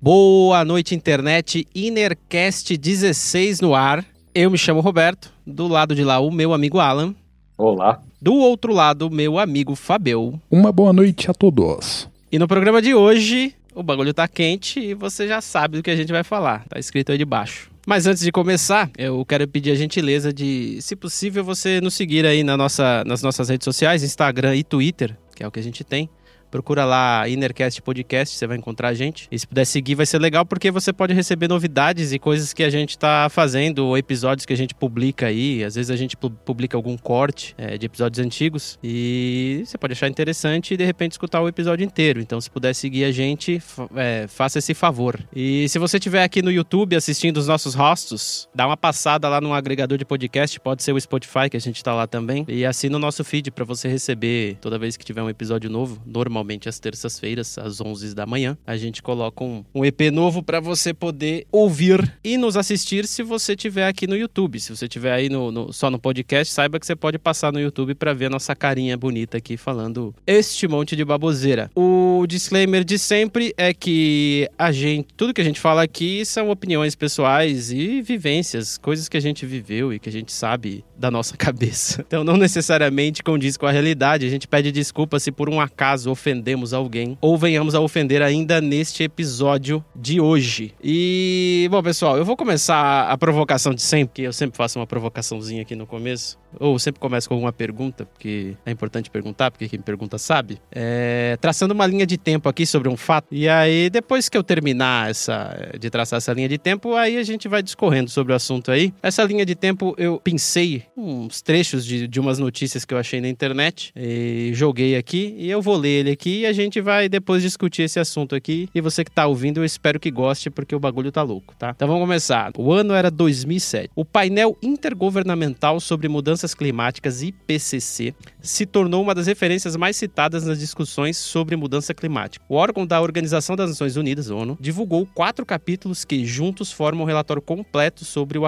Boa noite, internet. Innercast 16 no ar. Eu me chamo Roberto. Do lado de lá, o meu amigo Alan. Olá. Do outro lado, meu amigo Fabio. Uma boa noite a todos. E no programa de hoje, o bagulho tá quente e você já sabe do que a gente vai falar. Tá escrito aí de baixo. Mas antes de começar, eu quero pedir a gentileza de, se possível, você nos seguir aí na nossa, nas nossas redes sociais, Instagram e Twitter, que é o que a gente tem. Procura lá Innercast Podcast, você vai encontrar a gente. E se puder seguir, vai ser legal porque você pode receber novidades e coisas que a gente está fazendo, ou episódios que a gente publica aí. Às vezes a gente publica algum corte é, de episódios antigos e você pode achar interessante e de repente escutar o episódio inteiro. Então, se puder seguir a gente, é, faça esse favor. E se você estiver aqui no YouTube assistindo os nossos rostos, dá uma passada lá no agregador de podcast, pode ser o Spotify, que a gente está lá também, e assina o nosso feed para você receber toda vez que tiver um episódio novo, normal normalmente às terças-feiras, às 11 da manhã. A gente coloca um, um EP novo para você poder ouvir e nos assistir se você tiver aqui no YouTube. Se você tiver aí no, no, só no podcast, saiba que você pode passar no YouTube para ver a nossa carinha bonita aqui falando este monte de baboseira. O disclaimer de sempre é que a gente, tudo que a gente fala aqui são opiniões pessoais e vivências, coisas que a gente viveu e que a gente sabe da nossa cabeça. Então não necessariamente condiz com a realidade. A gente pede desculpa se por um acaso ofender ofendemos alguém ou venhamos a ofender ainda neste episódio de hoje. E, bom, pessoal, eu vou começar a provocação de sempre, que eu sempre faço uma provocaçãozinha aqui no começo. Ou sempre começo com alguma pergunta, porque é importante perguntar, porque quem pergunta sabe. É, traçando uma linha de tempo aqui sobre um fato. E aí, depois que eu terminar essa, de traçar essa linha de tempo, aí a gente vai discorrendo sobre o assunto aí. Essa linha de tempo eu pensei uns trechos de, de umas notícias que eu achei na internet, e joguei aqui, e eu vou ler ele aqui e a gente vai depois discutir esse assunto aqui. E você que tá ouvindo, eu espero que goste, porque o bagulho tá louco, tá? Então vamos começar. O ano era 2007. O painel intergovernamental sobre mudanças climáticas, IPCC, se tornou uma das referências mais citadas nas discussões sobre mudança climática. O órgão da Organização das Nações Unidas, ONU, divulgou quatro capítulos que juntos formam um relatório completo sobre o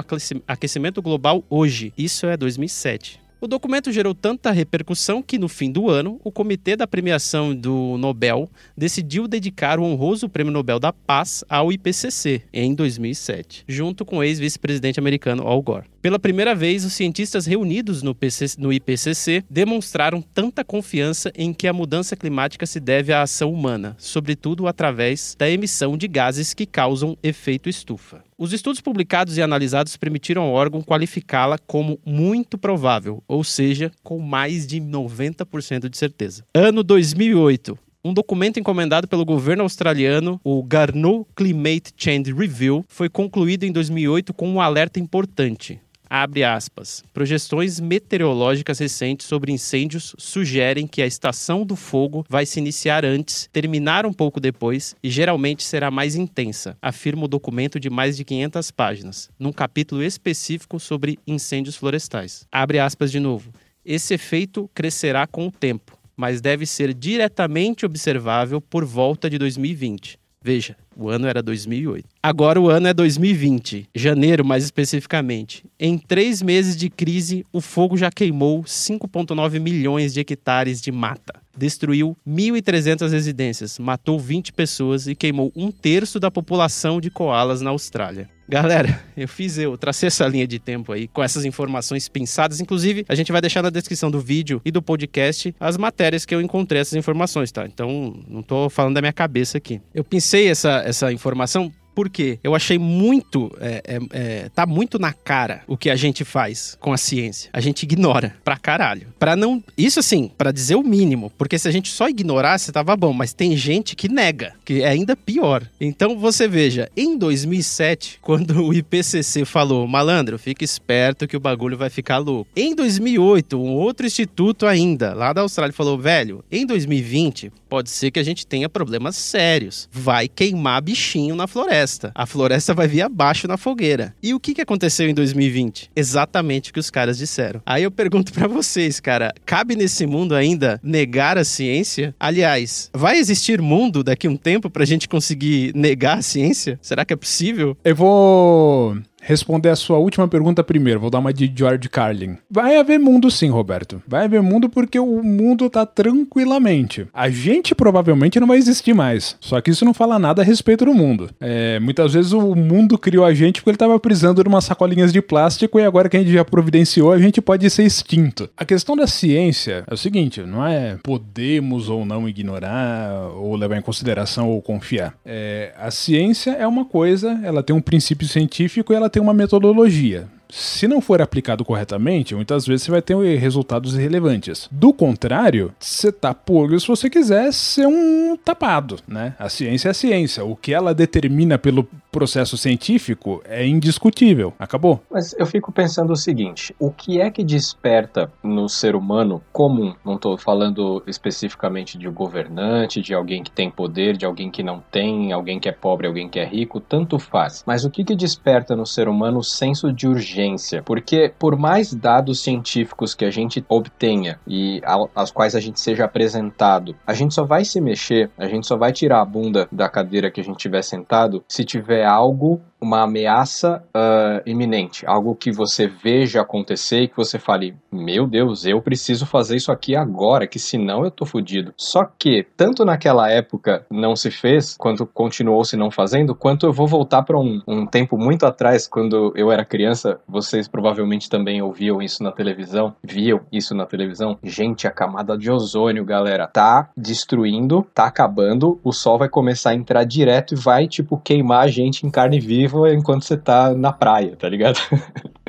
aquecimento global hoje. Isso é 2007. O documento gerou tanta repercussão que, no fim do ano, o comitê da premiação do Nobel decidiu dedicar o honroso Prêmio Nobel da Paz ao IPCC em 2007, junto com o ex-vice-presidente americano Al Gore. Pela primeira vez, os cientistas reunidos no, PC, no IPCC demonstraram tanta confiança em que a mudança climática se deve à ação humana, sobretudo através da emissão de gases que causam efeito estufa. Os estudos publicados e analisados permitiram ao órgão qualificá-la como muito provável, ou seja, com mais de 90% de certeza. Ano 2008 um documento encomendado pelo governo australiano, o Garneau Climate Change Review, foi concluído em 2008 com um alerta importante. Abre aspas. Projeções meteorológicas recentes sobre incêndios sugerem que a estação do fogo vai se iniciar antes, terminar um pouco depois e geralmente será mais intensa, afirma o documento de mais de 500 páginas, num capítulo específico sobre incêndios florestais. Abre aspas de novo. Esse efeito crescerá com o tempo, mas deve ser diretamente observável por volta de 2020. Veja, o ano era 2008. Agora o ano é 2020, janeiro mais especificamente. Em três meses de crise, o fogo já queimou 5,9 milhões de hectares de mata. Destruiu 1.300 residências, matou 20 pessoas e queimou um terço da população de koalas na Austrália. Galera, eu fiz eu, tracei essa linha de tempo aí com essas informações pensadas. Inclusive, a gente vai deixar na descrição do vídeo e do podcast as matérias que eu encontrei essas informações, tá? Então, não tô falando da minha cabeça aqui. Eu pensei essa, essa informação porque eu achei muito. É, é, é, tá muito na cara o que a gente faz com a ciência. A gente ignora pra caralho. Pra não. Isso assim, para dizer o mínimo. Porque se a gente só ignorasse, tava bom. Mas tem gente que nega, que é ainda pior. Então você veja, em 2007, quando o IPCC falou, malandro, fica esperto que o bagulho vai ficar louco. Em 2008, um outro instituto ainda, lá da Austrália, falou, velho, em 2020, pode ser que a gente tenha problemas sérios. Vai queimar bichinho na floresta. A floresta vai vir abaixo na fogueira. E o que, que aconteceu em 2020? Exatamente o que os caras disseram. Aí eu pergunto para vocês, cara, cabe nesse mundo ainda negar a ciência? Aliás, vai existir mundo daqui a um tempo pra gente conseguir negar a ciência? Será que é possível? Eu vou responder a sua última pergunta primeiro, vou dar uma de George Carlin. Vai haver mundo sim, Roberto. Vai haver mundo porque o mundo tá tranquilamente. A gente provavelmente não vai existir mais. Só que isso não fala nada a respeito do mundo. É, muitas vezes o mundo criou a gente porque ele tava precisando de umas sacolinhas de plástico e agora que a gente já providenciou, a gente pode ser extinto. A questão da ciência é o seguinte, não é podemos ou não ignorar ou levar em consideração ou confiar. É, a ciência é uma coisa, ela tem um princípio científico e ela tem uma metodologia se não for aplicado corretamente, muitas vezes você vai ter resultados irrelevantes. Do contrário, você tá puro se você quiser ser um tapado, né? A ciência é a ciência. O que ela determina pelo processo científico é indiscutível. Acabou. Mas eu fico pensando o seguinte: o que é que desperta no ser humano comum? Não estou falando especificamente de governante, de alguém que tem poder, de alguém que não tem, alguém que é pobre, alguém que é rico, tanto faz. Mas o que, que desperta no ser humano o senso de urgência? Porque por mais dados científicos que a gente obtenha e aos quais a gente seja apresentado, a gente só vai se mexer, a gente só vai tirar a bunda da cadeira que a gente tiver sentado se tiver algo uma ameaça uh, iminente, algo que você veja acontecer e que você fale: Meu Deus, eu preciso fazer isso aqui agora, que senão eu tô fudido. Só que, tanto naquela época não se fez, quanto continuou se não fazendo, quanto eu vou voltar para um, um tempo muito atrás, quando eu era criança, vocês provavelmente também ouviam isso na televisão, viam isso na televisão. Gente, a camada de ozônio, galera, tá destruindo, tá acabando, o sol vai começar a entrar direto e vai, tipo, queimar a gente em carne viva enquanto você tá na praia, tá ligado?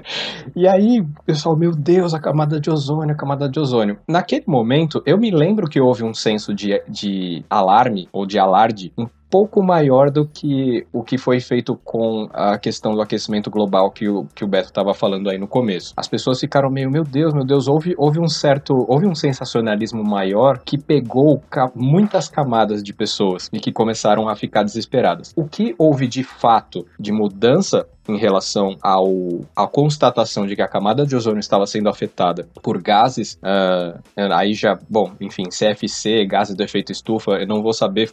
E aí, pessoal, meu Deus, a camada de ozônio, a camada de ozônio. Naquele momento, eu me lembro que houve um senso de, de alarme ou de alarde um pouco maior do que o que foi feito com a questão do aquecimento global que o, que o Beto estava falando aí no começo. As pessoas ficaram meio, meu Deus, meu Deus, houve, houve um certo, houve um sensacionalismo maior que pegou ca muitas camadas de pessoas e que começaram a ficar desesperadas. O que houve de fato de mudança em relação ao, à constatação de que a camada de ozônio estava sendo afetada por gases, uh, aí já, bom, enfim, CFC, gases do efeito estufa, eu não vou saber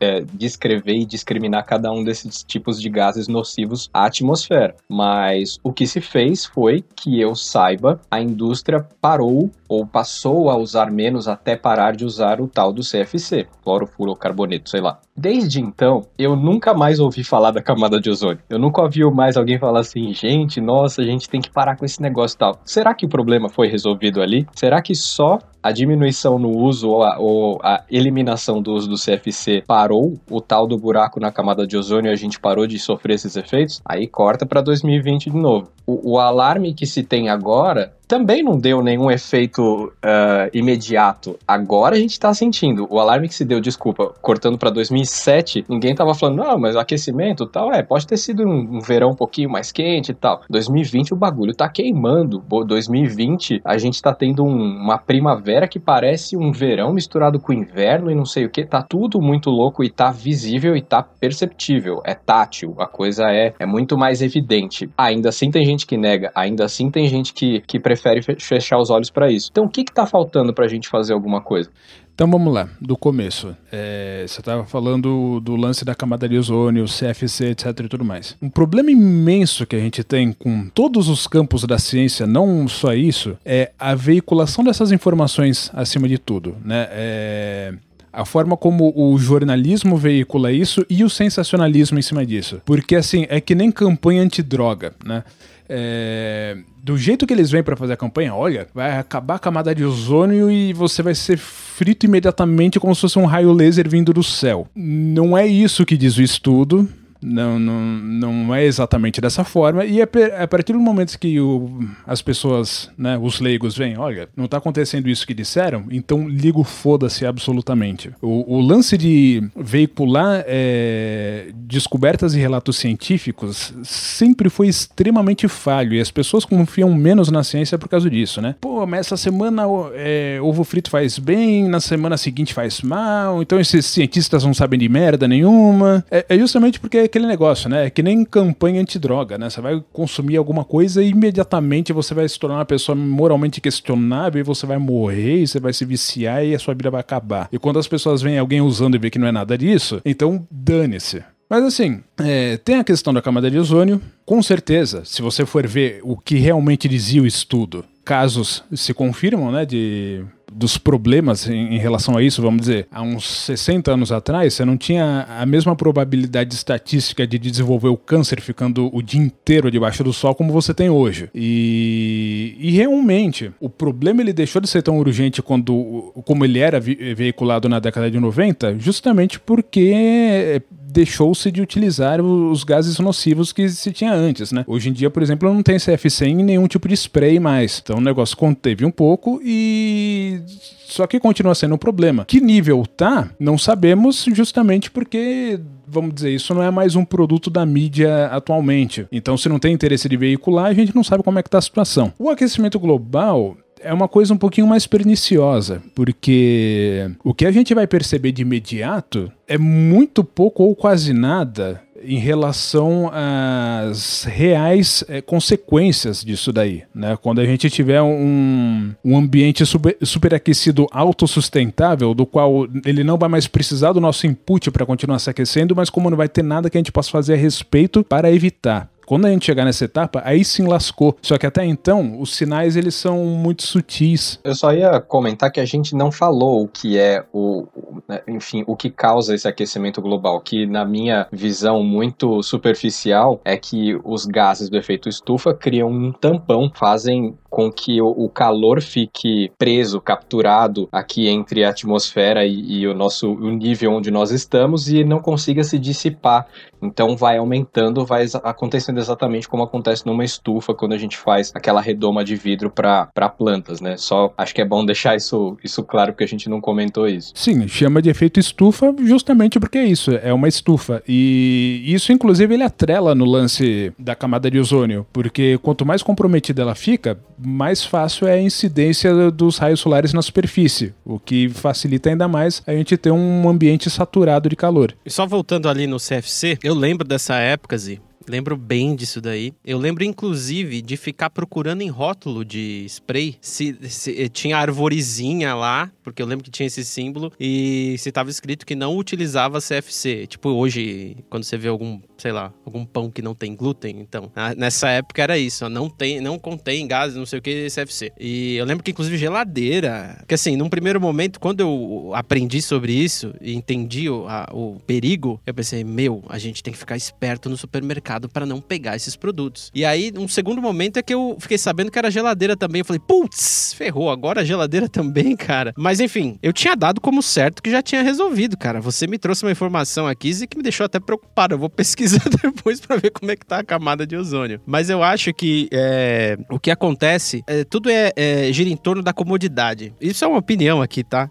é, descrever e discriminar cada um desses tipos de gases nocivos à atmosfera. Mas o que se fez foi que eu saiba, a indústria parou ou passou a usar menos até parar de usar o tal do CFC, clorofluorocarboneto, sei lá. Desde então, eu nunca mais ouvi falar da camada de ozônio. Eu nunca ouvi mais alguém falar assim, gente, nossa, a gente tem que parar com esse negócio e tal. Será que o problema foi resolvido ali? Será que só a diminuição no uso ou a, ou a, eliminação do uso do CFC parou o tal do buraco na camada de ozônio e a gente parou de sofrer esses efeitos, aí corta para 2020 de novo. O, o, alarme que se tem agora também não deu nenhum efeito uh, imediato. Agora a gente está sentindo. O alarme que se deu, desculpa, cortando para 2007, ninguém tava falando, não, mas aquecimento tal, é, pode ter sido um, um verão um pouquinho mais quente e tal. 2020 o bagulho tá queimando. 2020 a gente tá tendo um, uma primavera primavera que parece um verão misturado com inverno e não sei o que. Tá tudo muito louco e tá visível e tá perceptível. É tátil, a coisa é, é muito mais evidente. Ainda assim tem gente que nega, ainda assim tem gente que, que prefere fechar os olhos para isso. Então o que que tá faltando pra gente fazer alguma coisa? Então vamos lá, do começo. É, você estava falando do lance da camada de ozônio, CFC, etc e tudo mais. Um problema imenso que a gente tem com todos os campos da ciência, não só isso, é a veiculação dessas informações acima de tudo, né? É, a forma como o jornalismo veicula isso e o sensacionalismo em cima disso. Porque, assim, é que nem campanha antidroga, né? É, do jeito que eles vêm para fazer a campanha, olha, vai acabar a camada de ozônio e você vai ser frito imediatamente como se fosse um raio laser vindo do céu. Não é isso que diz o estudo, não, não, não é exatamente dessa forma. E é, é a partir do momento que o, as pessoas, né, os leigos, vêm, olha, não está acontecendo isso que disseram, então ligo foda-se absolutamente. O, o, lance de veicular é, descobertas e relatos científicos sempre foi extremamente falho e as pessoas confiam menos na ciência por causa disso, né? Pô, mas essa semana é, ovo frito faz bem, na semana seguinte faz mal, então esses cientistas não sabem de merda nenhuma. É, é justamente porque aquele negócio, né? É que nem campanha antidroga, né? Você vai consumir alguma coisa e imediatamente você vai se tornar uma pessoa moralmente questionável e você vai morrer e você vai se viciar e a sua vida vai acabar. E quando as pessoas veem alguém usando e vê que não é nada disso, então dane-se. Mas assim, é, tem a questão da camada de ozônio. Com certeza, se você for ver o que realmente dizia o estudo, casos se confirmam, né, de dos problemas em, em, relação a isso, vamos dizer, há uns 60 anos atrás, você não tinha a mesma probabilidade estatística de desenvolver o câncer ficando o dia inteiro debaixo do sol como você tem hoje. E, e realmente, o problema ele deixou de ser tão urgente quando, como ele era veiculado na década de 90, justamente porque deixou-se de utilizar os gases nocivos que se tinha antes, né? Hoje em dia, por exemplo, não tem CFC em nenhum tipo de spray mais. Então o negócio conteve um pouco e só que continua sendo um problema. Que nível tá? Não sabemos, justamente porque vamos dizer, isso não é mais um produto da mídia atualmente. Então, se não tem interesse de veicular, a gente não sabe como é que tá a situação. O aquecimento global, é uma coisa um pouquinho mais perniciosa, porque o que a gente vai perceber de imediato é muito pouco ou quase nada em relação às reais é, consequências disso daí, né? Quando a gente tiver um, um ambiente super, superaquecido autossustentável, do qual ele não vai mais precisar do nosso input para continuar se aquecendo, mas como não vai ter nada que a gente possa fazer a respeito para evitar. Quando a gente chegar nessa etapa, aí sim lascou. Só que até então, os sinais eles são muito sutis. Eu só ia comentar que a gente não falou o que é o, né, enfim, o que causa esse aquecimento global, que na minha visão muito superficial é que os gases do efeito estufa criam um tampão, fazem com que o, calor fique preso, capturado aqui entre a atmosfera e, e o nosso o nível onde nós estamos e não consiga se dissipar. Então vai aumentando, vai acontecendo exatamente como acontece numa estufa quando a gente faz aquela redoma de vidro para plantas, né? Só acho que é bom deixar isso, isso claro porque a gente não comentou isso. Sim, chama de efeito estufa justamente porque é isso, é uma estufa. E isso inclusive ele atrela no lance da camada de ozônio, porque quanto mais comprometida ela fica, mais fácil é a incidência dos raios solares na superfície, o que facilita ainda mais a gente ter um ambiente saturado de calor. E só voltando ali no CFC, eu lembro dessa época, Zi, Lembro bem disso daí. Eu lembro, inclusive, de ficar procurando em rótulo de spray se, se eh, tinha arvorezinha lá, porque eu lembro que tinha esse símbolo, e se estava escrito que não utilizava CFC. Tipo, hoje, quando você vê algum, sei lá, algum pão que não tem glúten, então. Nessa época era isso, não tem, não contém gases, não sei o que, CFC. E eu lembro que, inclusive, geladeira. Que assim, num primeiro momento, quando eu aprendi sobre isso e entendi o, a, o perigo, eu pensei, meu, a gente tem que ficar esperto no supermercado mercado para não pegar esses produtos. E aí, um segundo momento é que eu fiquei sabendo que era geladeira também. Eu falei, putz, ferrou, agora a geladeira também, cara. Mas enfim, eu tinha dado como certo que já tinha resolvido, cara. Você me trouxe uma informação aqui que me deixou até preocupado. Eu vou pesquisar depois para ver como é que tá a camada de ozônio. Mas eu acho que é, o que acontece, é, tudo é, é, gira em torno da comodidade. Isso é uma opinião aqui, tá?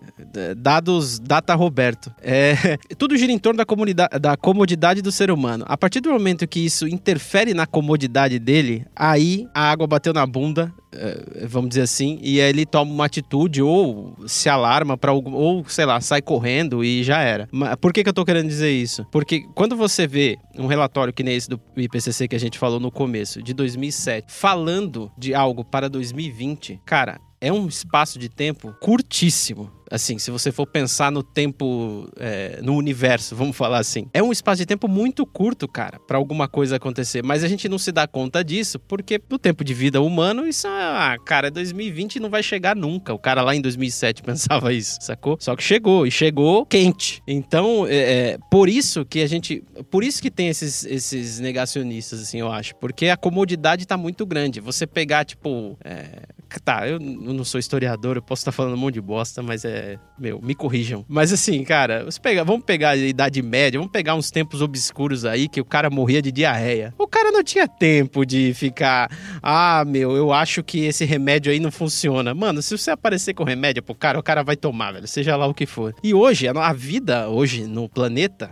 Dados data Roberto. É, tudo gira em torno da, comunidade, da comodidade do ser humano. A partir do momento que isso interfere na comodidade dele, aí a água bateu na bunda, eh, vamos dizer assim, e aí ele toma uma atitude ou se alarma para ou sei lá, sai correndo e já era. Por que, que eu tô querendo dizer isso? Porque quando você vê um relatório que nem esse do IPCC que a gente falou no começo, de 2007, falando de algo para 2020, cara, é um espaço de tempo curtíssimo assim, se você for pensar no tempo, é, no universo, vamos falar assim, é um espaço de tempo muito curto, cara, para alguma coisa acontecer. Mas a gente não se dá conta disso, porque no tempo de vida humano, isso, ah, cara, 2020 não vai chegar nunca. O cara lá em 2007 pensava isso, sacou? Só que chegou, e chegou quente. Então, é, é, por isso que a gente, por isso que tem esses, esses negacionistas, assim, eu acho, porque a comodidade tá muito grande. Você pegar, tipo, é, tá, eu não sou historiador, eu posso estar falando um monte de bosta, mas é meu, me corrijam. Mas assim, cara, pega, vamos pegar a Idade Média, vamos pegar uns tempos obscuros aí que o cara morria de diarreia. O cara não tinha tempo de ficar, ah, meu, eu acho que esse remédio aí não funciona. Mano, se você aparecer com remédio pro cara, o cara vai tomar, velho, seja lá o que for. E hoje, a vida hoje no planeta,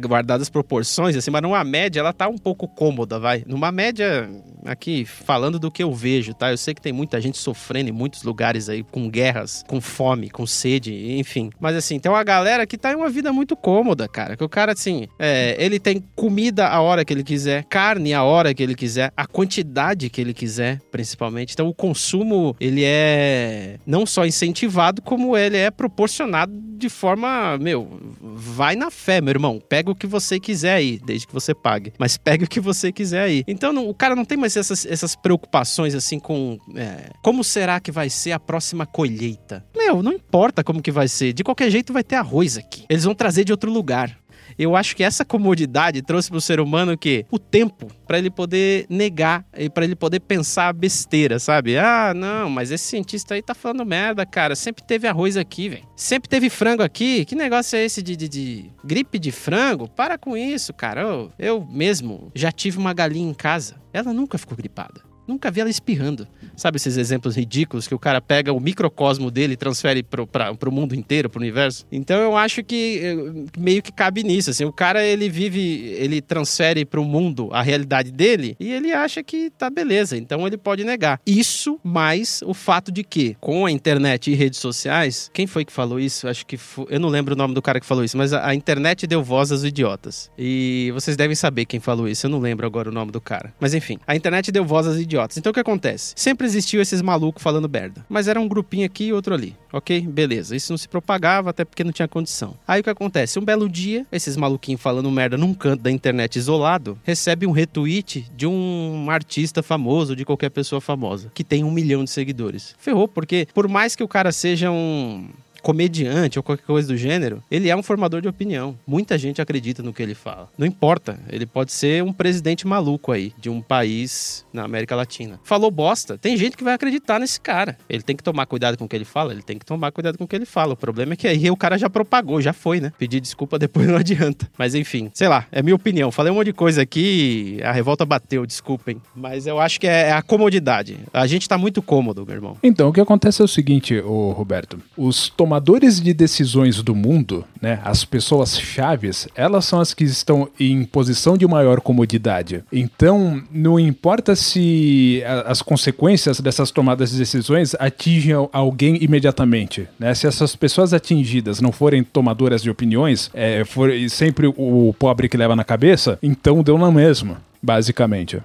guardadas as proporções, assim, mas numa média ela tá um pouco cômoda, vai. Numa média, aqui, falando do que eu vejo, tá? Eu sei que tem muita gente sofrendo em muitos lugares aí, com guerras, com fome, com sede, enfim. Mas assim, tem uma galera que tá em uma vida muito cômoda, cara. Que o cara, assim, é, ele tem comida a hora que ele quiser, carne a hora que ele quiser, a quantidade que ele quiser, principalmente. Então o consumo, ele é não só incentivado, como ele é proporcionado de forma, meu, vai na fé, meu irmão. Pega o que você quiser aí, desde que você pague. Mas pega o que você quiser aí. Então não, o cara não tem mais essas, essas preocupações assim com é, como será que vai ser a próxima colheita. Meu, não importa como que vai ser. De qualquer jeito vai ter arroz aqui. Eles vão trazer de outro lugar. Eu acho que essa comodidade trouxe para o ser humano que o tempo para ele poder negar e para ele poder pensar besteira, sabe? Ah, não, mas esse cientista aí tá falando merda, cara. Sempre teve arroz aqui, velho. Sempre teve frango aqui. Que negócio é esse de, de, de, gripe de frango? Para com isso, cara. Eu, eu mesmo já tive uma galinha em casa. Ela nunca ficou gripada. Nunca vi ela espirrando. Sabe esses exemplos ridículos que o cara pega o microcosmo dele e transfere pro, pra, pro mundo inteiro, pro universo? Então eu acho que eh, meio que cabe nisso, assim. O cara, ele vive, ele transfere pro mundo a realidade dele e ele acha que tá beleza. Então ele pode negar. Isso mais o fato de que, com a internet e redes sociais, quem foi que falou isso? Acho que foi, eu não lembro o nome do cara que falou isso, mas a, a internet deu voz aos idiotas. E vocês devem saber quem falou isso. Eu não lembro agora o nome do cara. Mas enfim, a internet deu voz aos idiotas idiotas. Então o que acontece? Sempre existiu esses malucos falando merda. Mas era um grupinho aqui e outro ali. Ok? Beleza. Isso não se propagava até porque não tinha condição. Aí o que acontece? Um belo dia, esses maluquinhos falando merda num canto da internet isolado, recebe um retweet de um artista famoso, de qualquer pessoa famosa, que tem um milhão de seguidores. Ferrou, porque por mais que o cara seja um comediante ou qualquer coisa do gênero, ele é um formador de opinião. Muita gente acredita no que ele fala. Não importa, ele pode ser um presidente maluco aí, de um país na América Latina. Falou bosta, tem gente que vai acreditar nesse cara. Ele tem que tomar cuidado com o que ele fala, ele tem que tomar cuidado com o que ele fala. O problema é que aí o cara já propagou, já foi, né? Pedir desculpa depois não adianta. Mas enfim, sei lá, é minha opinião. Falei um monte de coisa aqui, a revolta bateu, desculpem. Mas eu acho que é a comodidade. A gente tá muito cômodo, meu irmão. Então, o que acontece é o seguinte, ô Roberto. Os tomadores de decisões do mundo, né, as pessoas chaves, elas são as que estão em posição de maior comodidade. Então, não importa se as consequências dessas tomadas de decisões atingem alguém imediatamente, né? Se essas pessoas atingidas não forem tomadoras de opiniões, é, for sempre o pobre que leva na cabeça, então deu na mesma, basicamente.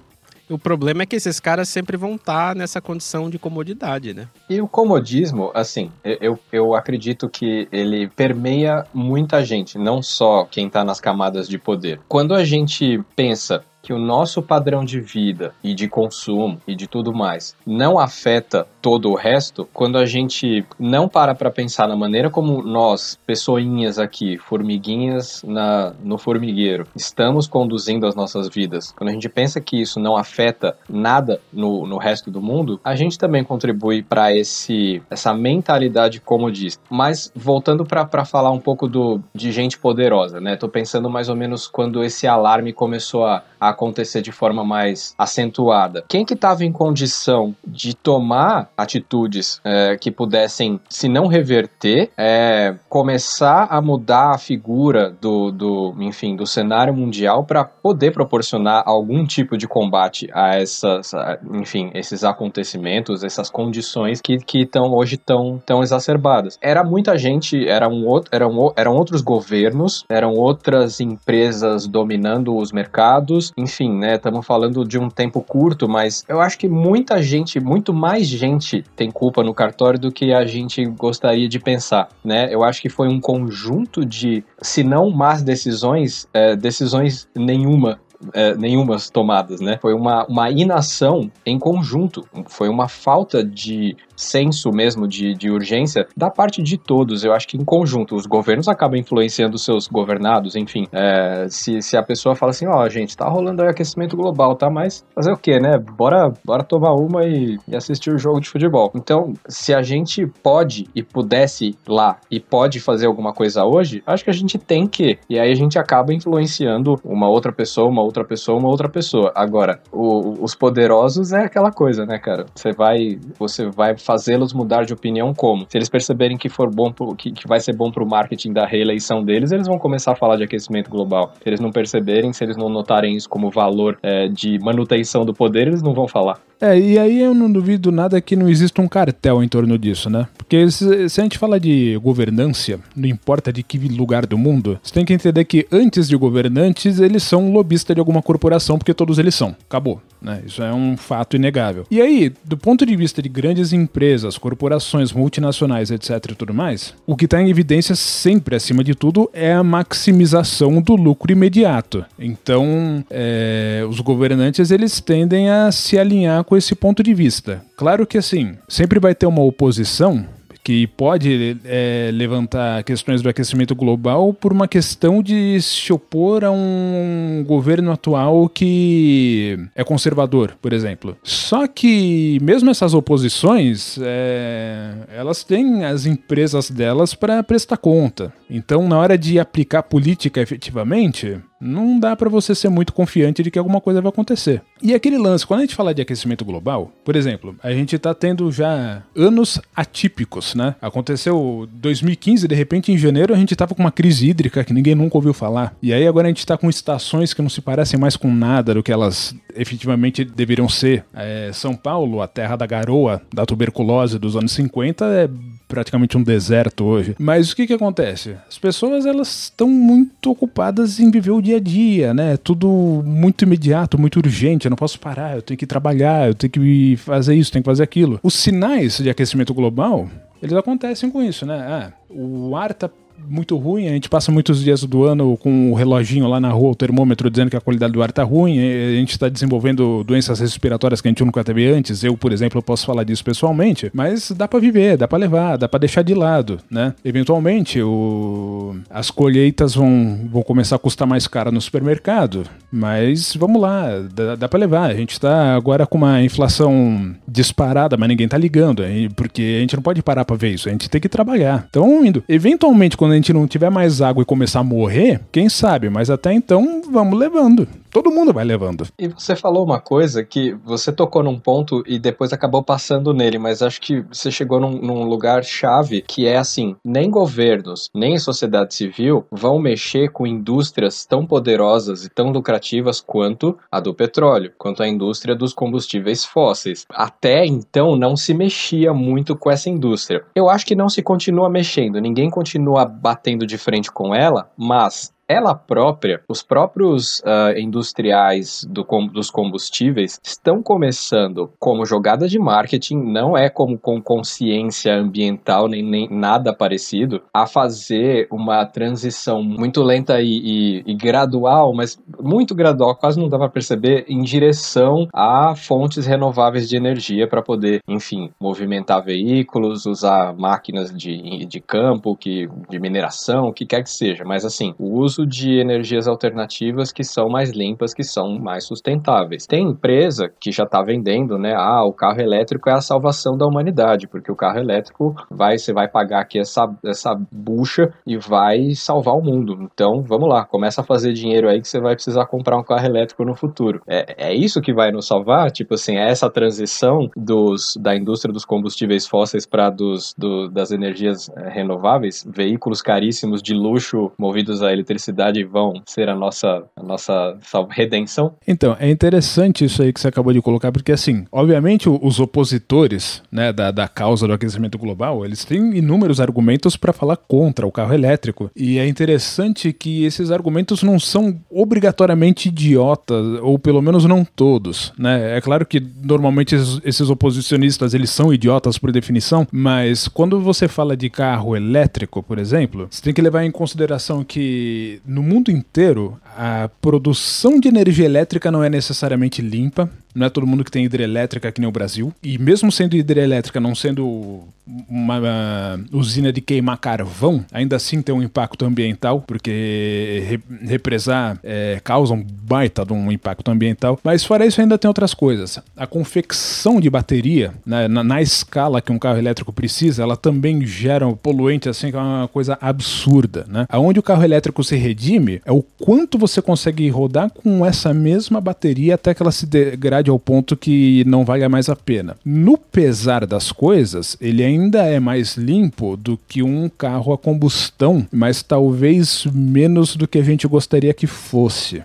O problema é que esses caras sempre vão estar tá nessa condição de comodidade, né? E o comodismo, assim, eu, eu acredito que ele permeia muita gente, não só quem está nas camadas de poder. Quando a gente pensa que o nosso padrão de vida e de consumo e de tudo mais não afeta todo o resto, quando a gente não para para pensar na maneira como nós, pessoinhas aqui, formiguinhas na, no formigueiro, estamos conduzindo as nossas vidas, quando a gente pensa que isso não afeta nada no, no resto do mundo, a gente também contribui para esse essa mentalidade comodista. Mas voltando para falar um pouco do, de gente poderosa, né? Tô pensando mais ou menos quando esse alarme começou a, a acontecer de forma mais acentuada. Quem que estava em condição de tomar atitudes é, que pudessem, se não reverter, é, começar a mudar a figura do, do enfim, do cenário mundial para poder proporcionar algum tipo de combate a essas, enfim, esses acontecimentos, essas condições que estão hoje tão, tão exacerbadas. Era muita gente, era um outro, eram, eram outros governos, eram outras empresas dominando os mercados, enfim, né? Estamos falando de um tempo curto, mas eu acho que muita gente, muito mais gente tem culpa no cartório do que a gente gostaria de pensar, né? Eu acho que foi um conjunto de, se não más decisões, é, decisões nenhuma é, nenhumas tomadas, né? Foi uma, uma inação em conjunto, foi uma falta de senso mesmo de, de urgência da parte de todos. Eu acho que em conjunto, os governos acabam influenciando seus governados, enfim. É, se, se a pessoa fala assim, ó, oh, gente, tá rolando aí aquecimento global, tá? Mas fazer o quê, né? Bora, bora tomar uma e, e assistir o jogo de futebol. Então, se a gente pode e pudesse lá e pode fazer alguma coisa hoje, acho que a gente tem que. E aí a gente acaba influenciando uma outra pessoa, uma outra pessoa, uma outra pessoa. Agora, o, os poderosos é aquela coisa, né, cara? Você vai, você vai fazê-los mudar de opinião como? Se eles perceberem que for bom pro, que, que vai ser bom para o marketing da reeleição deles, eles vão começar a falar de aquecimento global. Se eles não perceberem, se eles não notarem isso como valor é, de manutenção do poder, eles não vão falar. É, e aí eu não duvido nada que não exista um cartel em torno disso, né? Porque se, se a gente fala de governância, não importa de que lugar do mundo, você tem que entender que antes de governantes, eles são lobista de alguma corporação, porque todos eles são. Acabou. Né? Isso é um fato inegável. E aí, do ponto de vista de grandes empresas, corporações, multinacionais, etc. e tudo mais, o que está em evidência sempre, acima de tudo, é a maximização do lucro imediato. Então, é, os governantes eles tendem a se alinhar com esse ponto de vista. Claro que assim, sempre vai ter uma oposição que pode é, levantar questões do aquecimento global por uma questão de se opor a um governo atual que é conservador, por exemplo. Só que mesmo essas oposições, é, elas têm as empresas delas para prestar conta. Então, na hora de aplicar política efetivamente, não dá para você ser muito confiante de que alguma coisa vai acontecer. E aquele lance, quando a gente fala de aquecimento global, por exemplo, a gente tá tendo já anos atípicos, né? Aconteceu 2015, de repente em janeiro a gente tava com uma crise hídrica que ninguém nunca ouviu falar. E aí agora a gente tá com estações que não se parecem mais com nada do que elas efetivamente deveriam ser. É, São Paulo, a terra da garoa, da tuberculose dos anos 50, é praticamente um deserto hoje. Mas o que que acontece? As pessoas elas estão muito ocupadas em viver o dia a dia, né? Tudo muito imediato, muito urgente. Eu não posso parar, eu tenho que trabalhar, eu tenho que fazer isso, tenho que fazer aquilo. Os sinais de aquecimento global, eles acontecem com isso, né? Ah, o ar tá muito ruim. A gente passa muitos dias do ano com o reloginho lá na rua, o termômetro dizendo que a qualidade do ar está ruim. A gente está desenvolvendo doenças respiratórias que a gente nunca teve antes. Eu, por exemplo, posso falar disso pessoalmente, mas dá para viver, dá para levar, dá para deixar de lado, né? Eventualmente, o... as colheitas vão, vão começar a custar mais caro no supermercado, mas vamos lá, dá, dá para levar. A gente está agora com uma inflação disparada, mas ninguém tá ligando, porque a gente não pode parar para ver isso. A gente tem que trabalhar. Então, indo. Eventualmente, quando a gente não tiver mais água e começar a morrer, quem sabe, mas até então vamos levando. Todo mundo vai levando. E você falou uma coisa que você tocou num ponto e depois acabou passando nele, mas acho que você chegou num, num lugar chave que é assim: nem governos, nem sociedade civil vão mexer com indústrias tão poderosas e tão lucrativas quanto a do petróleo, quanto a indústria dos combustíveis fósseis. Até então não se mexia muito com essa indústria. Eu acho que não se continua mexendo, ninguém continua batendo de frente com ela, mas ela própria, os próprios uh, industriais do, dos combustíveis estão começando como jogada de marketing, não é como com consciência ambiental nem, nem nada parecido, a fazer uma transição muito lenta e, e, e gradual, mas muito gradual, quase não dá para perceber, em direção a fontes renováveis de energia para poder, enfim, movimentar veículos, usar máquinas de, de campo, que, de mineração, o que quer que seja. Mas assim, o uso uso de energias alternativas que são mais limpas, que são mais sustentáveis. Tem empresa que já está vendendo, né? Ah, o carro elétrico é a salvação da humanidade, porque o carro elétrico vai, você vai pagar aqui essa, essa bucha e vai salvar o mundo. Então, vamos lá, começa a fazer dinheiro aí que você vai precisar comprar um carro elétrico no futuro. É, é isso que vai nos salvar? Tipo assim, é essa transição dos, da indústria dos combustíveis fósseis para dos do, das energias é, renováveis? Veículos caríssimos de luxo movidos a eletricidade cidade vão ser a nossa, a nossa redenção? Então, é interessante isso aí que você acabou de colocar, porque assim, obviamente os opositores né, da, da causa do aquecimento global, eles têm inúmeros argumentos para falar contra o carro elétrico. E é interessante que esses argumentos não são obrigatoriamente idiotas, ou pelo menos não todos. Né? É claro que normalmente esses, esses oposicionistas eles são idiotas por definição, mas quando você fala de carro elétrico, por exemplo, você tem que levar em consideração que no mundo inteiro a produção de energia elétrica não é necessariamente limpa. Não é todo mundo que tem hidrelétrica aqui no Brasil. E mesmo sendo hidrelétrica, não sendo uma, uma usina de queimar carvão, ainda assim tem um impacto ambiental, porque re, represar é, causa um baita de um impacto ambiental. Mas fora isso, ainda tem outras coisas. A confecção de bateria, né, na, na, escala que um carro elétrico precisa, ela também gera um poluente, assim, que é uma coisa absurda. Né? Aonde o carro elétrico se redime é o quanto você consegue rodar com essa mesma bateria até que ela se degrade ao ponto que não valha mais a pena. No pesar das coisas, ele ainda é mais limpo do que um carro a combustão, mas talvez menos do que a gente gostaria que fosse.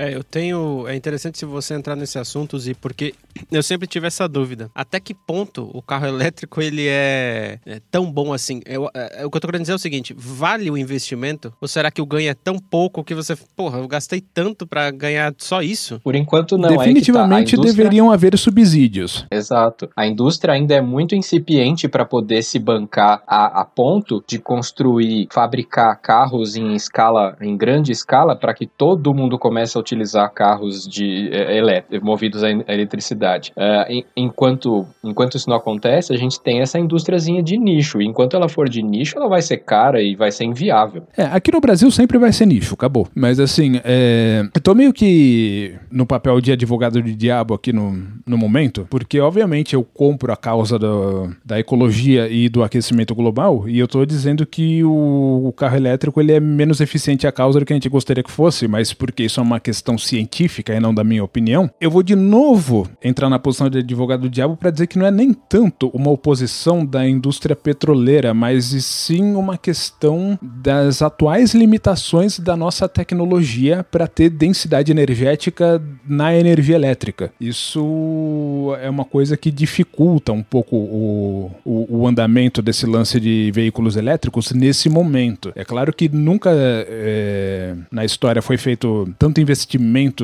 É, eu tenho. É interessante se você entrar nesse assunto, Zi, porque eu sempre tive essa dúvida. Até que ponto o carro elétrico ele é, é tão bom assim? Eu, é, é, o que eu tô querendo dizer é o seguinte: vale o investimento? Ou será que o ganho é tão pouco que você. Porra, eu gastei tanto para ganhar só isso? Por enquanto, não. Definitivamente é tá. indústria... deveriam haver subsídios. Exato. A indústria ainda é muito incipiente para poder se bancar a, a ponto de construir, fabricar carros em escala, em grande escala, para que todo mundo comece a utilizar carros de é, movidos a eletricidade. É, enquanto, enquanto isso não acontece, a gente tem essa indústriazinha de nicho. Enquanto ela for de nicho, ela vai ser cara e vai ser inviável. É, aqui no Brasil sempre vai ser nicho, acabou. Mas assim, é, eu tô meio que no papel de advogado de diabo aqui no, no momento, porque obviamente eu compro a causa do, da ecologia e do aquecimento global e eu tô dizendo que o, o carro elétrico ele é menos eficiente a causa do que a gente gostaria que fosse, mas porque isso é uma questão científica e não da minha opinião, eu vou de novo entrar na posição de advogado do diabo para dizer que não é nem tanto uma oposição da indústria petroleira, mas sim uma questão das atuais limitações da nossa tecnologia para ter densidade energética na energia elétrica. Isso é uma coisa que dificulta um pouco o, o, o andamento desse lance de veículos elétricos nesse momento. É claro que nunca é, na história foi feito tanto investimento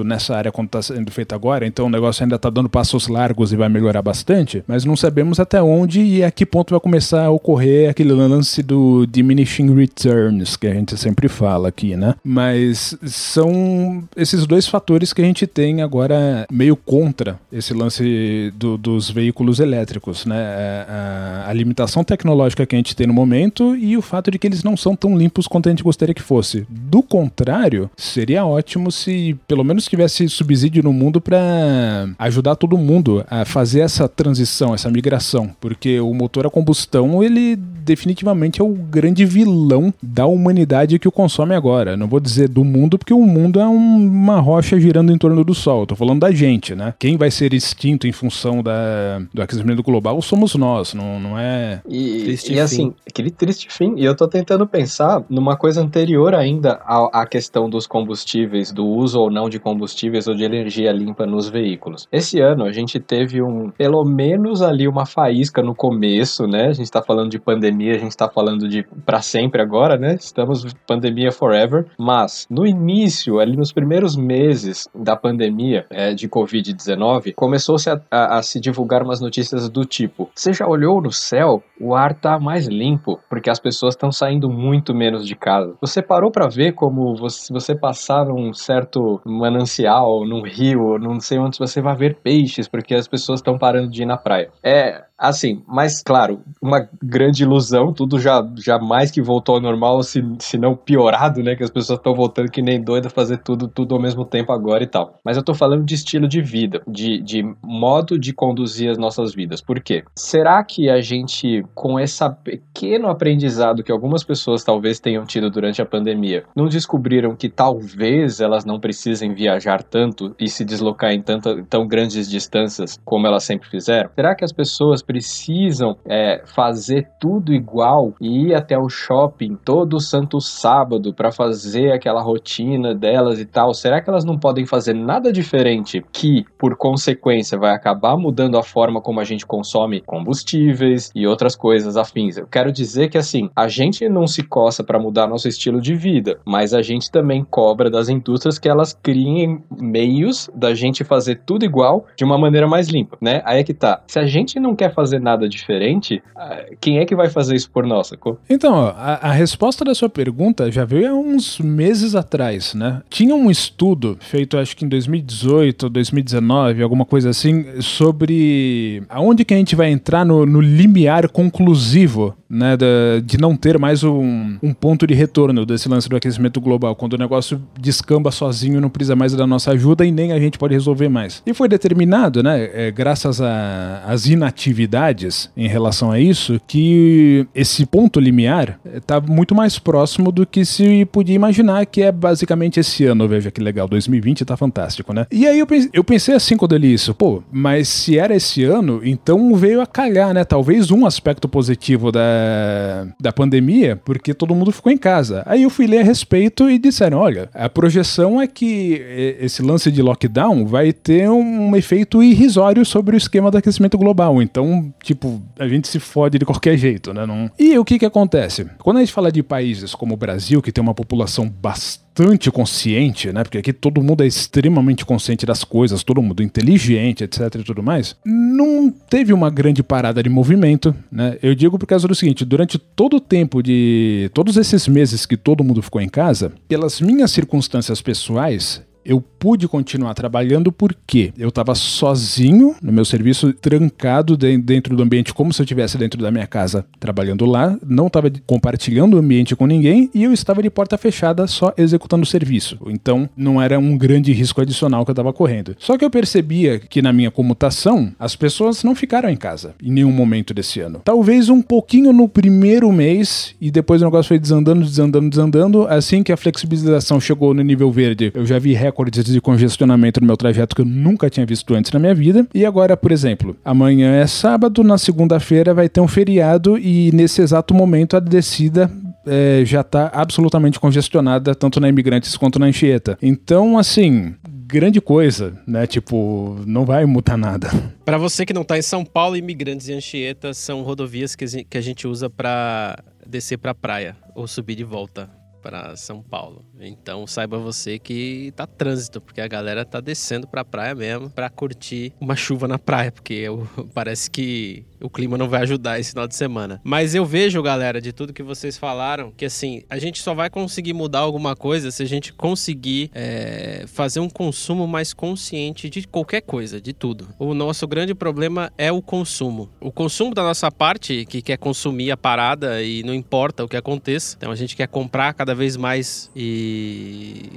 nessa área quanto está sendo feito agora, então o negócio ainda está dando passos largos e vai melhorar bastante, mas não sabemos até onde e a que ponto vai começar a ocorrer aquele lance do diminishing returns que a gente sempre fala aqui, né? Mas são esses dois fatores que a gente tem agora meio contra esse lance do, dos veículos elétricos, né? A, a, a limitação tecnológica que a gente tem no momento e o fato de que eles não são tão limpos quanto a gente gostaria que fosse. Do contrário, seria ótimo se pelo menos tivesse subsídio no mundo para ajudar todo mundo a fazer essa transição, essa migração, porque o motor a combustão, ele definitivamente é o grande vilão da humanidade que o consome agora. Não vou dizer do mundo, porque o mundo é um, uma rocha girando em torno do Sol. Tô falando da gente, né? Quem vai ser extinto em função da, do aquecimento global somos nós, não, não é. E, triste e assim, aquele triste fim. E eu tô tentando pensar numa coisa anterior ainda à, à questão dos combustíveis, do uso ou não de combustíveis ou de energia limpa nos veículos. Esse ano a gente teve um, pelo menos ali uma faísca no começo, né? A gente tá falando de pandemia, a gente tá falando de para sempre agora, né? Estamos pandemia forever, mas no início, ali nos primeiros meses da pandemia é, de Covid-19, começou-se a, a, a se divulgar umas notícias do tipo: você já olhou no céu? O ar tá mais limpo, porque as pessoas estão saindo muito menos de casa. Você parou para ver como você, você passar num certo manancial, num rio, não sei onde você vai ver peixes, porque as pessoas estão parando de ir na praia. É, Assim, mas claro, uma grande ilusão, tudo já, já mais que voltou ao normal, se, se não piorado, né? Que as pessoas estão voltando que nem doida fazer tudo, tudo ao mesmo tempo agora e tal. Mas eu tô falando de estilo de vida, de, de modo de conduzir as nossas vidas. Por quê? Será que a gente, com esse pequeno aprendizado que algumas pessoas talvez tenham tido durante a pandemia, não descobriram que talvez elas não precisem viajar tanto e se deslocar em tanta, tão grandes distâncias como elas sempre fizeram? Será que as pessoas precisam é, fazer tudo igual e ir até o shopping todo santo sábado para fazer aquela rotina delas e tal, será que elas não podem fazer nada diferente que, por consequência, vai acabar mudando a forma como a gente consome combustíveis e outras coisas afins? Eu quero dizer que assim, a gente não se coça para mudar nosso estilo de vida, mas a gente também cobra das indústrias que elas criem meios da gente fazer tudo igual de uma maneira mais limpa, né? Aí é que tá. Se a gente não quer fazer nada diferente, ah, quem é que vai fazer isso por nós, sacou? Então, a, a, resposta da sua pergunta já veio há uns meses atrás, né? Tinha um estudo feito, acho que em 2018, 2019, alguma coisa assim, sobre aonde que a gente vai entrar no, no limiar conclusivo né, de, de não ter mais um, um, ponto de retorno desse lance do aquecimento global, quando o negócio descamba sozinho, não precisa mais da nossa ajuda e nem a gente pode resolver mais. E foi determinado, né, é, graças às inatividades em relação a isso, que esse ponto limiar está muito mais próximo do que se podia imaginar, que é basicamente esse ano. Veja que legal, 2020 tá fantástico, né? E aí eu pensei, eu pensei assim quando eu li isso, pô, mas se era esse ano, então veio a calhar, né? Talvez um aspecto positivo da da, da pandemia porque todo mundo ficou em casa. Aí eu fui ler a respeito e disseram: olha, a projeção é que esse lance de lockdown vai ter um efeito irrisório sobre o esquema do aquecimento global. Então, tipo, a gente se fode de qualquer jeito, né? Não... E o que que acontece? Quando a gente fala de países como o Brasil, que tem uma população bastante consciente, né? Porque aqui todo mundo é extremamente consciente das coisas, todo mundo inteligente, etc e tudo mais. Não teve uma grande parada de movimento, né? Eu digo por causa do seguinte, durante todo o tempo de todos esses meses que todo mundo ficou em casa, pelas minhas circunstâncias pessoais, eu pude continuar trabalhando porque eu estava sozinho no meu serviço, trancado dentro do ambiente, como se eu estivesse dentro da minha casa trabalhando lá, não estava compartilhando o ambiente com ninguém e eu estava de porta fechada só executando o serviço. Então não era um grande risco adicional que eu estava correndo. Só que eu percebia que na minha comutação as pessoas não ficaram em casa em nenhum momento desse ano. Talvez um pouquinho no primeiro mês e depois o negócio foi desandando, desandando, desandando. Assim que a flexibilização chegou no nível verde, eu já vi recordes de congestionamento no meu trajeto que eu nunca tinha visto antes na minha vida. E agora, por exemplo, amanhã é sábado, na segunda-feira vai ter um feriado e nesse exato momento a descida é, já está absolutamente congestionada, tanto na Imigrantes quanto na Anchieta. Então, assim, grande coisa, né? Tipo, não vai mudar nada. Para você que não está em São Paulo, Imigrantes e Anchieta são rodovias que a gente usa para descer para a praia ou subir de volta para São Paulo. Então saiba você que tá trânsito, porque a galera tá descendo pra praia mesmo para curtir uma chuva na praia, porque eu, parece que o clima não vai ajudar esse final de semana. Mas eu vejo, galera, de tudo que vocês falaram, que assim, a gente só vai conseguir mudar alguma coisa se a gente conseguir é, fazer um consumo mais consciente de qualquer coisa, de tudo. O nosso grande problema é o consumo. O consumo da nossa parte, que quer consumir a parada e não importa o que aconteça. Então a gente quer comprar cada vez mais e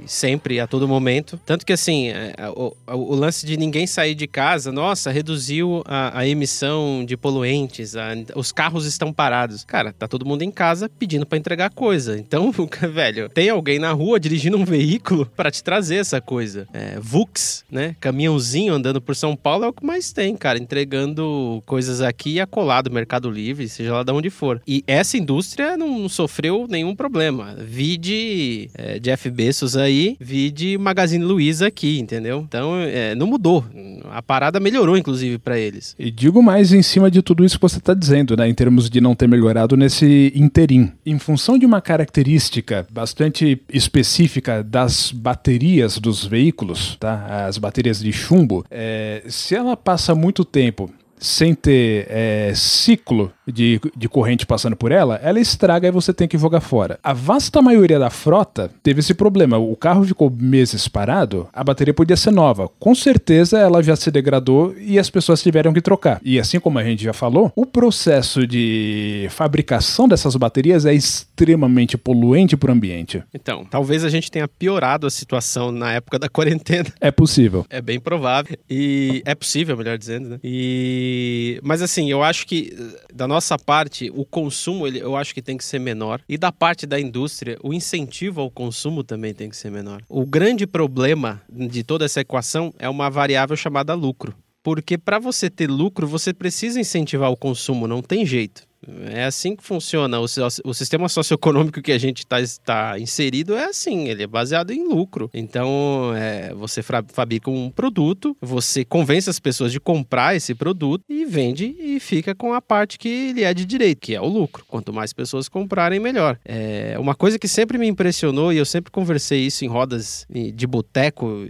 sempre, a todo momento. Tanto que assim, é, o, o lance de ninguém sair de casa, nossa, reduziu a, a emissão de poluentes, a, os carros estão parados. Cara, tá todo mundo em casa pedindo para entregar coisa. Então, velho, tem alguém na rua dirigindo um veículo para te trazer essa coisa. É, Vux, né? Caminhãozinho andando por São Paulo é o que mais tem, cara, entregando coisas aqui e acolado, Mercado Livre, seja lá de onde for. E essa indústria não sofreu nenhum problema. Vide é, Jeff Bezos aí, vide Magazine Luiza aqui, entendeu? Então, é, não mudou. A parada melhorou, inclusive, para eles. E digo mais em cima de de tudo isso que você está dizendo, né, em termos de não ter melhorado nesse interim. Em função de uma característica bastante específica das baterias dos veículos, tá? as baterias de chumbo, é, se ela passa muito tempo sem ter é, ciclo de, de corrente passando por ela, ela estraga e você tem que jogar fora. A vasta maioria da frota teve esse problema. O carro ficou meses parado, a bateria podia ser nova. Com certeza ela já se degradou e as pessoas tiveram que trocar. E assim como a gente já falou, o processo de fabricação dessas baterias é extremamente poluente para o ambiente. Então, talvez a gente tenha piorado a situação na época da quarentena. É possível. É bem provável. E é possível, melhor dizendo, né? E mas assim, eu acho que da nossa parte, o consumo, ele, eu acho que tem que ser menor. E da parte da indústria, o incentivo ao consumo também tem que ser menor. O grande problema de toda essa equação é uma variável chamada lucro. Porque para você ter lucro, você precisa incentivar o consumo, não tem jeito. É assim que funciona. O, o sistema socioeconômico que a gente está tá inserido é assim, ele é baseado em lucro. Então, é, você fabrica um produto, você convence as pessoas de comprar esse produto e vende e fica com a parte que ele é de direito, que é o lucro. Quanto mais pessoas comprarem, melhor. É, uma coisa que sempre me impressionou, e eu sempre conversei isso em rodas de boteco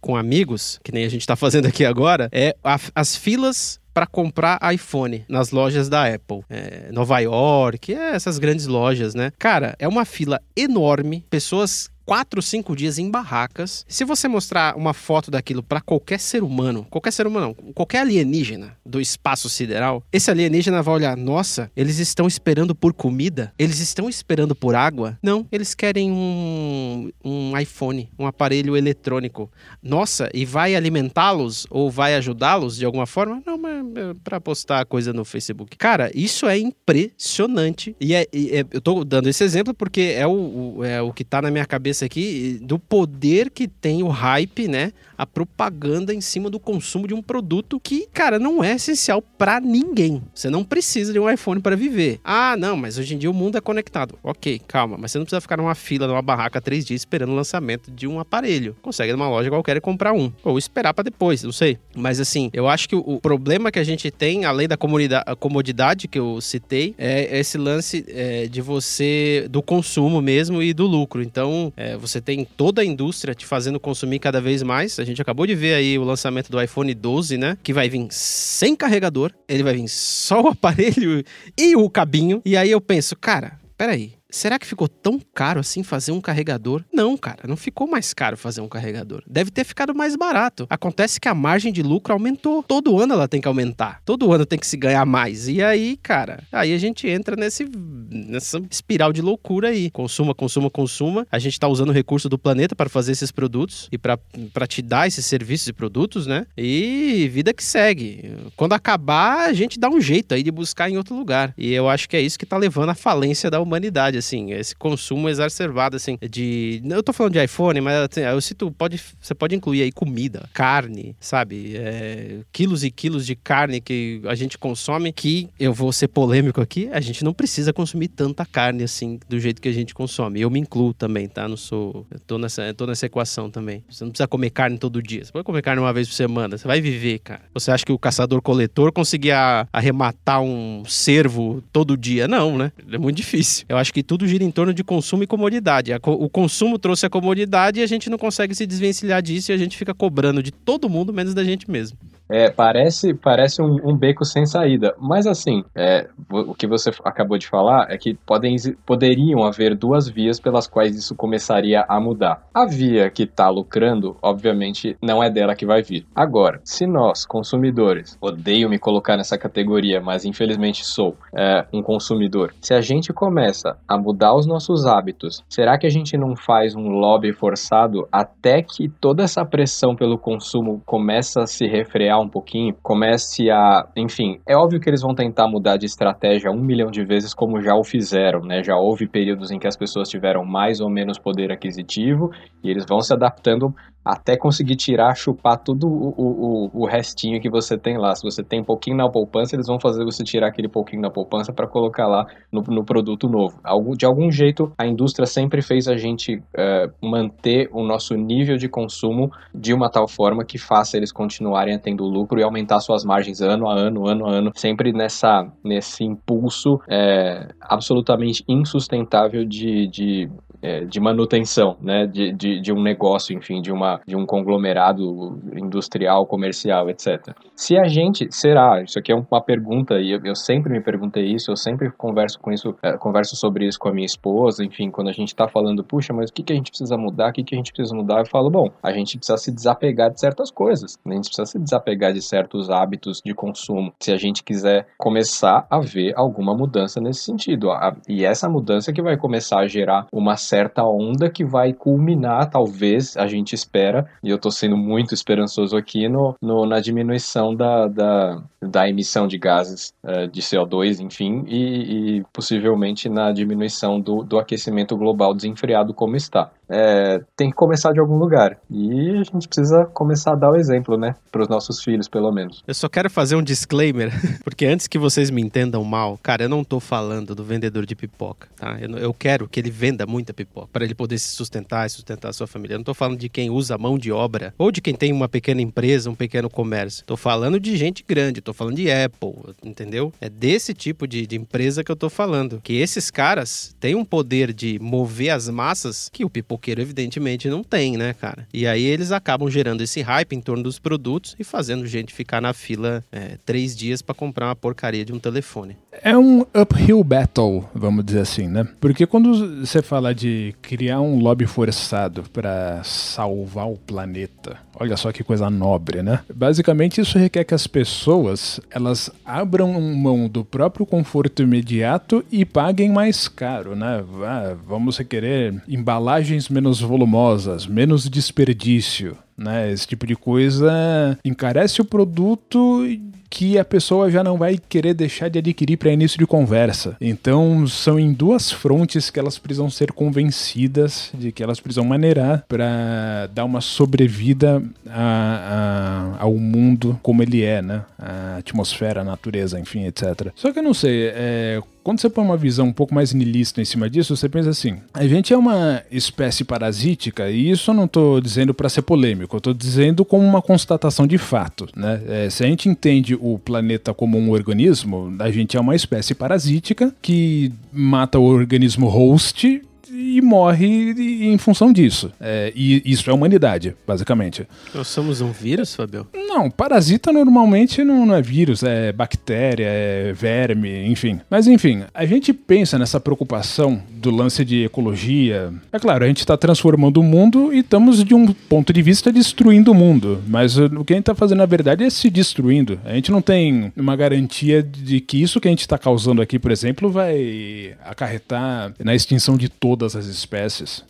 com amigos, que nem a gente está fazendo aqui agora, é a, as filas para comprar iPhone nas lojas da Apple. É, Nova York, é essas grandes lojas, né? Cara, é uma fila enorme, pessoas quatro, cinco dias em barracas. Se você mostrar uma foto daquilo para qualquer ser humano, qualquer ser humano não, qualquer alienígena do espaço sideral, esse alienígena vai olhar, nossa, eles estão esperando por comida? Eles estão esperando por água? Não, eles querem um, um iPhone, um aparelho eletrônico. Nossa, e vai alimentá-los ou vai ajudá-los de alguma forma? Não, mas é para postar coisa no Facebook. Cara, isso é impressionante. E, é, e é, eu tô dando esse exemplo porque é o, o, é o que tá na minha cabeça cabeça aqui do poder que tem o hype, né? A propaganda em cima do consumo de um produto que, cara, não é essencial para ninguém. Você não precisa de um iPhone para viver. Ah, não, mas hoje em dia o mundo é conectado. Ok, calma, mas você não precisa ficar numa fila, numa barraca três dias esperando o lançamento de um aparelho. Consegue numa loja qualquer e comprar um. Ou esperar para depois, não sei. Mas assim, eu acho que o problema que a gente tem, além da comodidade que eu citei, é esse lance é, de você, do consumo mesmo e do lucro. Então, é, você tem toda a indústria te fazendo consumir cada vez mais. A gente acabou de ver aí o lançamento do iPhone 12, né? Que vai vir sem carregador, ele vai vir só o aparelho e o cabinho. E aí eu penso, cara, peraí Será que ficou tão caro assim fazer um carregador? Não, cara, não ficou mais caro fazer um carregador. Deve ter ficado mais barato. Acontece que a margem de lucro aumentou. Todo ano ela tem que aumentar. Todo ano tem que se ganhar mais. E aí, cara, aí a gente entra nesse nessa espiral de loucura aí. Consuma, consuma, consuma. A gente tá usando o recurso do planeta para fazer esses produtos e para te dar esses serviços e produtos, né? E vida que segue. Quando acabar, a gente dá um jeito aí de buscar em outro lugar. E eu acho que é isso que tá levando à falência da humanidade assim, esse consumo exacerbado, assim, de... Eu tô falando de iPhone, mas assim, eu cito, pode, você pode incluir aí comida, carne, sabe? É, quilos e quilos de carne que a gente consome, que, eu vou ser polêmico aqui, a gente não precisa consumir tanta carne, assim, do jeito que a gente consome. Eu me incluo também, tá? Não sou... Eu tô nessa, eu tô nessa equação também. Você não precisa comer carne todo dia. Você pode comer carne uma vez por semana. Você vai viver, cara. Você acha que o caçador-coletor conseguia arrematar um cervo todo dia? Não, né? É muito difícil. Eu acho que tudo tudo gira em torno de consumo e comodidade. O consumo trouxe a comodidade e a gente não consegue se desvencilhar disso e a gente fica cobrando de todo mundo, menos da gente mesmo. É, parece parece um, um, beco sem saída. Mas assim, é, o que você acabou de falar é que podem, poderiam haver duas vias pelas quais isso começaria a mudar. A via que está lucrando, obviamente, não é dela que vai vir. Agora, se nós, consumidores, odeio me colocar nessa categoria, mas infelizmente sou é, um consumidor, se a gente começa a mudar os nossos hábitos, será que a gente não faz um lobby forçado até que toda essa pressão pelo consumo começa a se refrear? Um pouquinho, comece a. Enfim, é óbvio que eles vão tentar mudar de estratégia um milhão de vezes, como já o fizeram, né? Já houve períodos em que as pessoas tiveram mais ou menos poder aquisitivo e eles vão se adaptando até conseguir tirar, chupar tudo o, o, o restinho que você tem lá. Se você tem um pouquinho na poupança, eles vão fazer você tirar aquele pouquinho na poupança para colocar lá no, no, produto novo. De algum jeito, a indústria sempre fez a gente uh, manter o nosso nível de consumo de uma tal forma que faça eles continuarem tendo lucro e aumentar suas margens ano a ano, ano a ano, sempre nessa, nesse impulso é, absolutamente insustentável de, de é, de manutenção, né, de, de, de, um negócio, enfim, de, uma, de um conglomerado industrial, comercial, etc. Se a gente, será, isso aqui é uma pergunta, e eu, eu sempre me perguntei isso, eu sempre converso com isso, é, converso sobre isso com a minha esposa, enfim, quando a gente está falando, puxa, mas o que, que a gente precisa mudar, o que, que a gente precisa mudar, eu falo, bom, a gente precisa se desapegar de certas coisas, né? a gente precisa se desapegar de certos hábitos de consumo, se a gente quiser começar a ver alguma mudança nesse sentido, e essa mudança que vai começar a gerar uma certa onda que vai culminar, talvez, a gente espera, e eu estou sendo muito esperançoso aqui, no, no na diminuição da, da, da, emissão de gases uh, de CO2, enfim, e, e, possivelmente na diminuição do, do aquecimento global desenfreado como está. É, tem que começar de algum lugar. E a gente precisa começar a dar o exemplo, né? Para os nossos filhos, pelo menos. Eu só quero fazer um disclaimer, porque antes que vocês me entendam mal, cara, eu não tô falando do vendedor de pipoca, tá? Eu, eu quero que ele venda muita pipoca para ele poder se sustentar e sustentar a sua família. Eu não tô falando de quem usa mão de obra ou de quem tem uma pequena empresa, um pequeno comércio. Tô falando de gente grande, tô falando de Apple, entendeu? É desse tipo de, de empresa que eu tô falando. Que esses caras têm um poder de mover as massas que o pipoca pipoqueiro, evidentemente, não tem, né, cara? E aí eles acabam gerando esse hype em torno dos produtos e fazendo gente ficar na fila é, três dias para comprar uma porcaria de um telefone. É um uphill battle, vamos dizer assim, né? Porque quando você fala de criar um lobby forçado para salvar o planeta, olha só que coisa nobre, né? Basicamente isso requer que as pessoas elas abram mão do próprio conforto imediato e paguem mais caro, né? Ah, vamos querer embalagens menos volumosas, menos desperdício, né? Esse tipo de coisa encarece o produto que a pessoa já não vai querer deixar de adquirir para início de conversa. Então, são em duas frontes que elas precisam ser convencidas de que elas precisam maneirar para dar uma sobrevida a, a, ao mundo como ele é, né? A atmosfera, a natureza, enfim, etc. Só que eu não sei, é, quando você põe uma visão um pouco mais niilista em cima disso, você pensa assim: a gente é uma espécie parasítica, e isso eu não estou dizendo para ser polêmico, eu estou dizendo como uma constatação de fato. Né? É, se a gente entende o planeta como um organismo, a gente é uma espécie parasítica que mata o organismo host e morre em função disso. É, e isso é humanidade, basicamente. Nós somos um vírus, Fabio? Não, parasita normalmente não, não, é vírus, é bactéria, é verme, enfim. Mas enfim, a gente pensa nessa preocupação do lance de ecologia. É claro, a gente está transformando o mundo e estamos, de um ponto de vista, destruindo o mundo. Mas o que a gente está fazendo, na verdade, é se destruindo. A gente não tem uma garantia de que isso que a gente está causando aqui, por exemplo, vai acarretar na extinção de todas as espécies.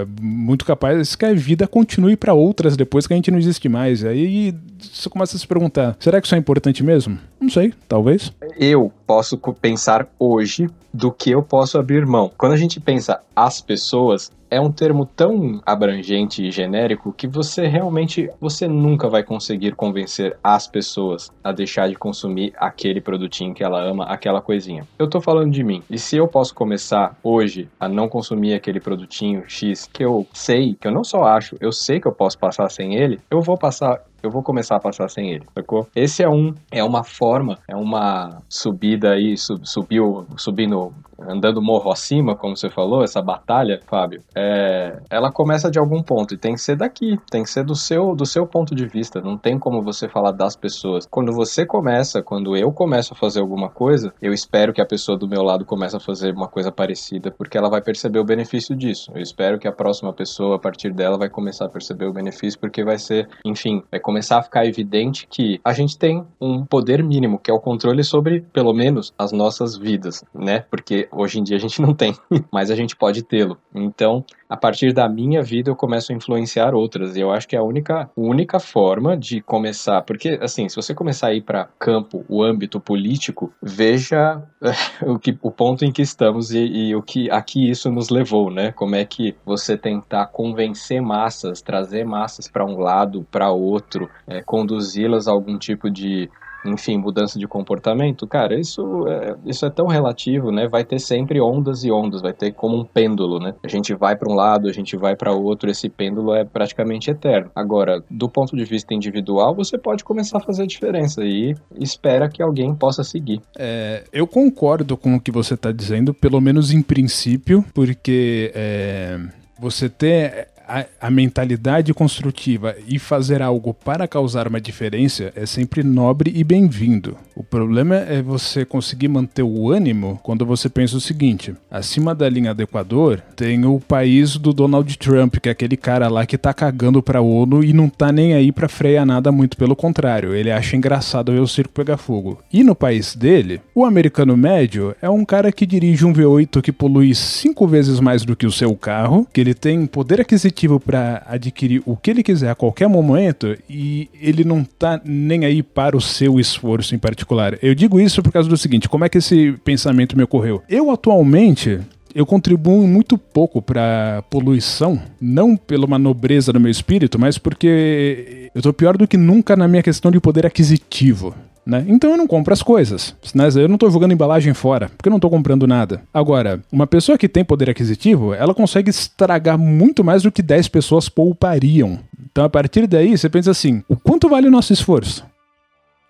É muito capaz que a vida continue para outras depois que a gente não existe mais. Aí você começa a se perguntar: será que isso é importante mesmo? Não sei, talvez. Eu posso pensar hoje do que eu posso abrir mão. Quando a gente pensa as pessoas, é um termo tão abrangente e genérico que você realmente você nunca vai conseguir convencer as pessoas a deixar de consumir aquele produtinho que ela ama, aquela coisinha. Eu tô falando de mim. E se eu posso começar hoje a não consumir aquele produtinho X que eu sei, que eu não só acho, eu sei que eu posso passar sem ele, eu vou passar eu vou começar a passar sem ele, sacou? Esse é um, é uma forma, é uma subida aí, sub, subiu, subindo andando morro acima, como você falou, essa batalha, Fábio, é, ela começa de algum ponto e tem que ser daqui, tem que ser do seu, do seu ponto de vista. Não tem como você falar das pessoas. Quando você começa, quando eu começo a fazer alguma coisa, eu espero que a pessoa do meu lado comece a fazer uma coisa parecida, porque ela vai perceber o benefício disso. Eu espero que a próxima pessoa, a partir dela, vai começar a perceber o benefício, porque vai ser, enfim, vai começar a ficar evidente que a gente tem um poder mínimo, que é o controle sobre, pelo menos, as nossas vidas, né? Porque Hoje em dia a gente não tem, mas a gente pode tê-lo. Então, a partir da minha vida eu começo a influenciar outras. E eu acho que é a única, única forma de começar, porque assim, se você começar a ir para campo, o âmbito político, veja o, que, o ponto em que estamos e, e o que aqui isso nos levou, né? Como é que você tentar convencer massas, trazer massas para um lado, para outro, é, conduzi-las a algum tipo de enfim, mudança de comportamento, cara, isso é, isso é tão relativo, né? Vai ter sempre ondas e ondas, vai ter como um pêndulo, né? A gente vai para um lado, a gente vai para outro, esse pêndulo é praticamente eterno. Agora, do ponto de vista individual, você pode começar a fazer a diferença e espera que alguém possa seguir. É, eu concordo com o que você está dizendo, pelo menos em princípio, porque é, você ter a, a, mentalidade construtiva e fazer algo para causar uma diferença é sempre nobre e bem-vindo. O problema é você conseguir manter o ânimo quando você pensa o seguinte: acima da linha do Equador tem o país do Donald Trump, que é aquele cara lá que tá cagando pra ONU e não tá nem aí pra frear nada, muito pelo contrário. Ele acha engraçado ver o circo pegar fogo. E no país dele, o americano médio é um cara que dirige um V8 que polui cinco vezes mais do que o seu carro, que ele tem poder aquisitivo para adquirir o que ele quiser a qualquer momento e ele não tá nem aí para o seu esforço em particular. Eu digo isso por causa do seguinte: como é que esse pensamento me ocorreu? Eu atualmente eu contribuo muito pouco para poluição, não pela uma nobreza do meu espírito, mas porque eu tô pior do que nunca na minha questão de poder aquisitivo. Né? Então eu não compro as coisas. Né? Eu não estou jogando embalagem fora, porque eu não estou comprando nada. Agora, uma pessoa que tem poder aquisitivo, ela consegue estragar muito mais do que 10 pessoas poupariam. Então a partir daí, você pensa assim: o quanto vale o nosso esforço?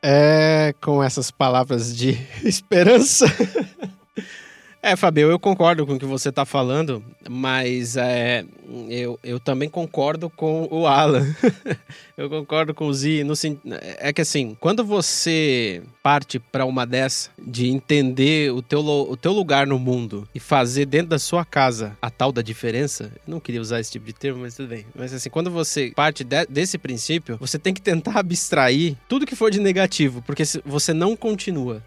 É, com essas palavras de esperança. É, Fabio, eu concordo com o que você está falando, mas é, eu, eu também concordo com o Alan. eu concordo com o Z. No, é que assim, quando você parte para uma dessa, de entender o teu, o teu lugar no mundo e fazer dentro da sua casa a tal da diferença, não queria usar esse tipo de termo, mas tudo bem. Mas assim, quando você parte de, desse princípio, você tem que tentar abstrair tudo que for de negativo, porque você não continua.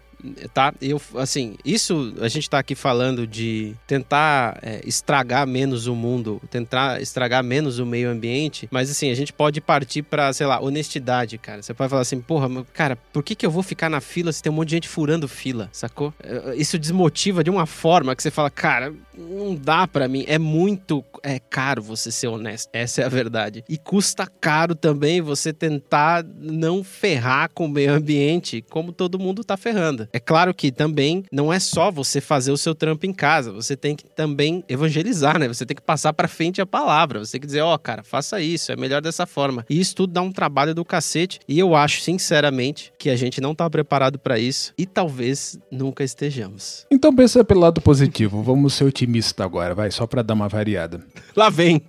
Tá? Eu, assim, isso a gente tá aqui falando de tentar é, estragar menos o mundo, tentar estragar menos o meio ambiente, mas assim, a gente pode partir para, sei lá, honestidade, cara. Você pode falar assim, porra, cara, por que, que eu vou ficar na fila se tem um monte de gente furando fila, sacou? É, isso desmotiva de uma forma que você fala, cara, não dá para mim, é muito é caro você ser honesto, essa é a verdade. E custa caro também você tentar não ferrar com o meio ambiente como todo mundo tá ferrando. É claro que também não é só você fazer o seu trampo em casa, você tem que também evangelizar, né? Você tem que passar para frente a palavra, você tem que dizer, ó, oh, cara, faça isso, é melhor dessa forma. E isso tudo dá um trabalho do cacete, e eu acho, sinceramente, que a gente não tá preparado para isso e talvez nunca estejamos. Então pensa pelo lado positivo, vamos ser otimistas agora, vai, só para dar uma variada. Lá vem.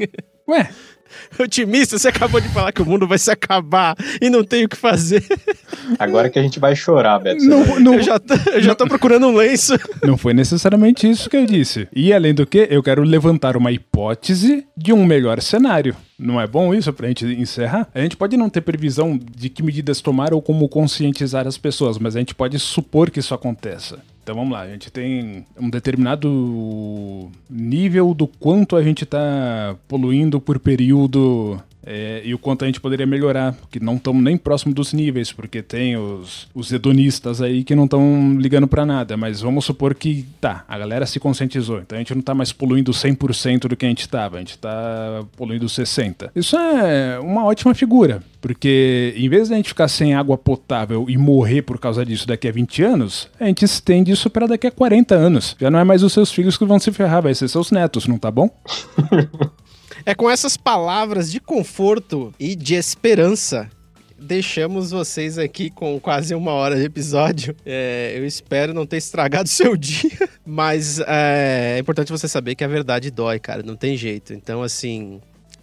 Ué, Otimista, você acabou de falar que o mundo vai se acabar e não tem o que fazer. Agora que a gente vai chorar, Beto. Não, não, eu, já tô, eu já tô procurando um lenço. Não foi necessariamente isso que eu disse. E além do que, eu quero levantar uma hipótese de um melhor cenário. Não é bom isso pra gente encerrar? A gente pode não ter previsão de que medidas tomar ou como conscientizar as pessoas, mas a gente pode supor que isso aconteça. Então vamos lá, a gente tem um determinado nível do quanto a gente está poluindo por período é, e o quanto a gente poderia melhorar, que não estamos nem próximo dos níveis, porque tem os, os hedonistas aí que não estão ligando para nada, mas vamos supor que, tá, a galera se conscientizou, então a gente não está mais poluindo 100% do que a gente estava, a gente está poluindo 60%. Isso é uma ótima figura, porque em vez de a gente ficar sem água potável e morrer por causa disso daqui a 20 anos, a gente estende isso para daqui a 40 anos. Já não é mais os seus filhos que vão se ferrar, vai ser seus netos, não tá bom? É com essas palavras de conforto e de esperança deixamos vocês aqui com quase uma hora de episódio. É, eu espero não ter estragado seu dia, mas é, é, importante você saber que a verdade dói, cara, não tem jeito. Então, assim.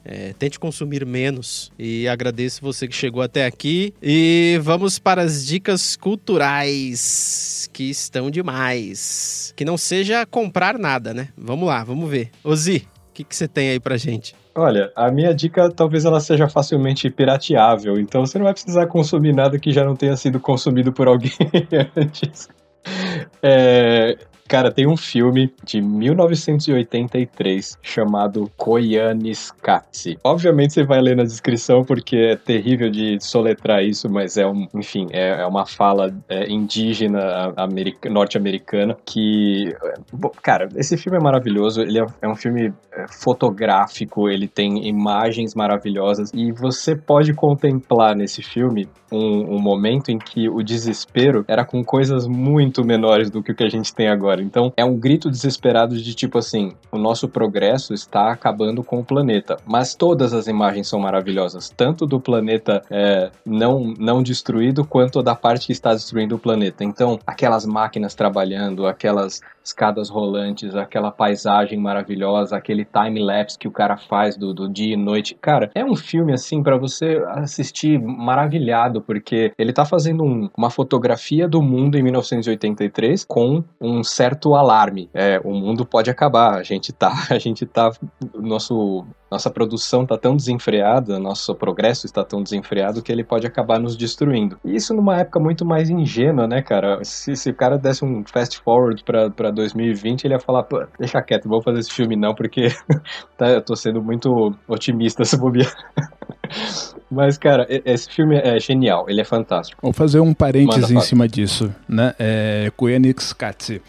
É, tente consumir menos e agradeço você que chegou até aqui. E vamos para as dicas culturais que estão demais. Que não seja comprar nada, né? Vamos lá, vamos ver. Ozi, que, que você tem aí pra gente? Olha, a minha dica talvez ela seja facilmente pirateável, então você não vai precisar consumir nada que já não tenha sido consumido por alguém antes. É, Cara, tem um filme de 1983 chamado Koyaanisqatsi. Obviamente você vai ler na descrição porque é terrível de soletrar isso, mas é um, enfim, é, é uma fala é, indígena norte-americana que, cara, esse filme é maravilhoso. Ele é, é um filme é, fotográfico, ele tem imagens maravilhosas e você pode contemplar nesse filme um, um momento em que o desespero era com coisas muito menores do que o que a gente tem agora. Então, é um grito desesperado de tipo assim: o nosso progresso está acabando com o planeta. Mas todas as imagens são maravilhosas, tanto do planeta é, não, não destruído, quanto da parte que está destruindo o planeta. Então, aquelas máquinas trabalhando, aquelas escadas rolantes, aquela paisagem maravilhosa, aquele time-lapse que o cara faz do, do dia e noite. Cara, é um filme assim para você assistir maravilhado, porque ele tá fazendo um, uma fotografia do mundo em 1983 com um certo alarme. É, o mundo pode acabar, a gente tá, a gente tá, nosso nossa produção está tão desenfreada, nosso progresso está tão desenfreado que ele pode acabar nos destruindo. E isso numa época muito mais ingênua, né, cara? Se, se o cara desse um fast forward para 2020, ele ia falar, pô, deixa quieto, vou fazer esse filme não, porque tá, eu tô sendo muito otimista se bobear. Mas, cara, esse filme é genial, ele é fantástico. Vou fazer um parênteses em cima disso, né? É Koenix Katsi.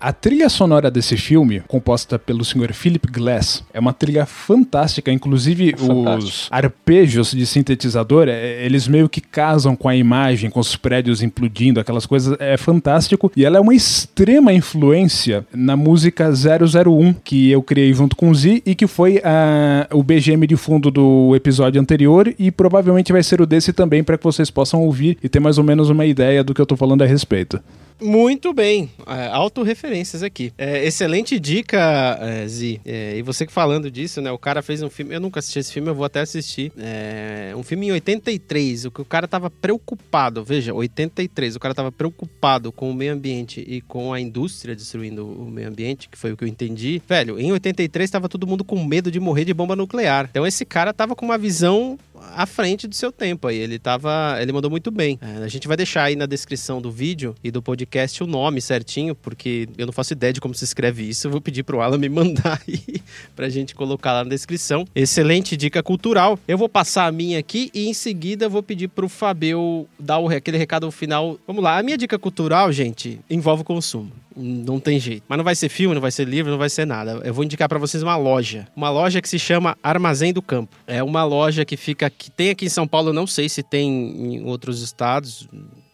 A trilha sonora desse filme, composta pelo senhor Philip Glass, é uma trilha fantástica. Inclusive, Fantástico. os arpejos de sintetizador, é, eles meio que casam com a imagem, com os prédios implodindo, aquelas coisas. É fantástico. E ela é uma extrema influência na música 001, que eu criei junto com o Z e que foi a, o BGM de fundo do episódio anterior e provavelmente vai ser o desse também, para que vocês possam ouvir e ter mais ou menos uma ideia do que eu tô falando a respeito. Muito bem, é, autorreferências aqui. É, excelente dica, é, Zi. É, e você que falando disso, né? O cara fez um filme, eu nunca assisti esse filme, eu vou até assistir. É, um filme em 83, o que o cara tava preocupado, veja, 83, o cara tava preocupado com o meio ambiente e com a indústria destruindo o meio ambiente, que foi o que eu entendi. Velho, em 83 tava todo mundo com medo de morrer de bomba nuclear. Então esse cara tava com uma visão à frente do seu tempo aí. Ele tava. Ele mandou muito bem. É, a gente vai deixar aí na descrição do vídeo e do podcast o nome certinho, porque eu não faço ideia de como se escreve isso. Eu vou pedir pro Alan me mandar aí pra gente colocar lá na descrição. Excelente dica cultural. Eu vou passar a minha aqui e em seguida vou pedir pro Fabio dar o, aquele recado final. Vamos lá, a minha dica cultural, gente, envolve consumo. Não tem jeito. Mas não vai ser filme, não vai ser livro, não vai ser nada. Eu vou indicar para vocês uma loja. Uma loja que se chama Armazém do Campo. É uma loja que fica que tem aqui em São Paulo, não sei se tem em outros estados,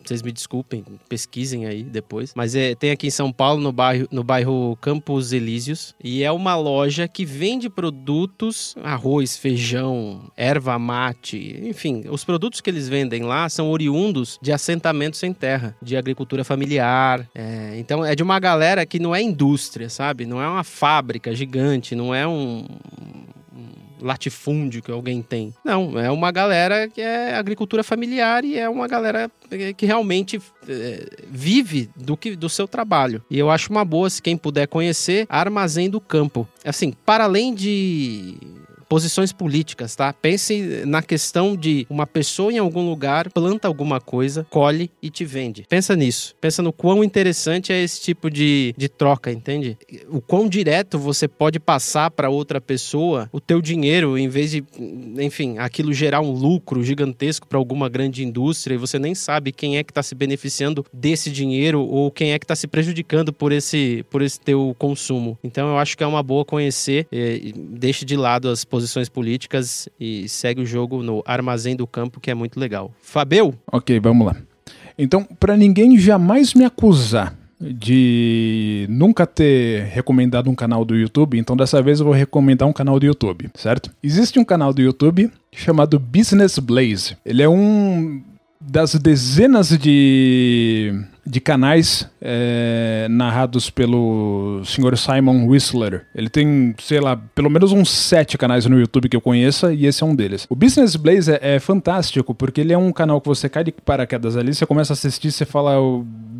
vocês me desculpem, pesquisem aí depois. Mas é, tem aqui em São Paulo, no bairro, no bairro Campos Elíseos. E é uma loja que vende produtos, arroz, feijão, erva mate, enfim. Os produtos que eles vendem lá são oriundos de assentamentos sem terra, de agricultura familiar. É, então é de uma galera que não é indústria, sabe? Não é uma fábrica gigante, não é um latifúndio que alguém tem. Não, é uma galera que é agricultura familiar e é uma galera que realmente é, vive do, que, do seu trabalho. E eu acho uma boa, se quem puder conhecer, Armazém do Campo. Assim, para além de posições políticas, tá? Pense na questão de uma pessoa em algum lugar planta alguma coisa, colhe e te vende. Pensa nisso. Pensa no quão interessante é esse tipo de, de troca, entende? O quão direto você pode passar para outra pessoa o teu dinheiro em vez de, enfim, aquilo gerar um lucro gigantesco para alguma grande indústria e você nem sabe quem é que está se beneficiando desse dinheiro ou quem é que está se prejudicando por esse, por esse teu consumo. Então eu acho que é uma boa conhecer. E, deixe de lado as posições políticas e segue o jogo no Armazém do Campo, que é muito legal. Fabeu? Ok, vamos lá. Então, para ninguém jamais me acusar de nunca ter recomendado um canal do YouTube, então dessa vez eu vou recomendar um canal do YouTube, certo? Existe um canal do YouTube chamado Business Blaze. Ele é um das dezenas de de canais é, narrados pelo Sr. Simon Whistler. Ele tem, sei lá, pelo menos uns sete canais no YouTube que eu conheça e esse é um deles. O Business Blaze é, é fantástico porque ele é um canal que você cai de paraquedas ali, você começa a assistir e você fala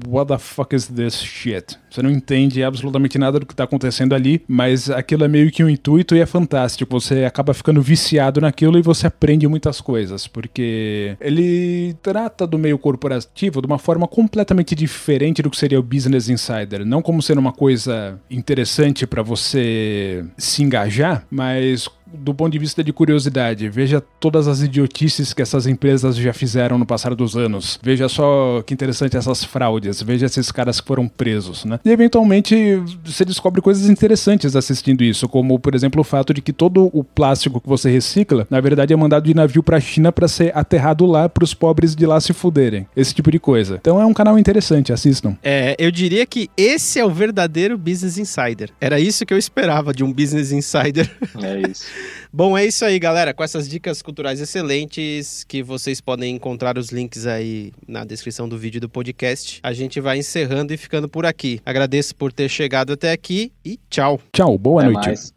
what the fuck is this shit? Você não entende absolutamente nada do que está acontecendo ali, mas aquilo é meio que um intuito e é fantástico. Você acaba ficando viciado naquilo e você aprende muitas coisas, porque ele trata do meio corporativo de uma forma completamente diferente do que seria o Business Insider. Não como sendo uma coisa interessante para você se engajar, mas do ponto de vista de curiosidade, veja todas as idiotices que essas empresas já fizeram no passar dos anos. Veja só que interessante essas fraudes. Veja esses caras que foram presos, né? E eventualmente você descobre coisas interessantes assistindo isso, como por exemplo o fato de que todo o plástico que você recicla, na verdade é mandado de navio para a China para ser aterrado lá para os pobres de lá se fuderem. Esse tipo de coisa. Então é um canal interessante, assistam. É, eu diria que esse é o verdadeiro Business Insider. Era isso que eu esperava de um Business Insider. É isso. Bom, é isso aí, galera. Com essas dicas culturais excelentes, que vocês podem encontrar os links aí na descrição do vídeo do podcast, a gente vai encerrando e ficando por aqui. Agradeço por ter chegado até aqui e tchau. Tchau, boa até noite. Mais.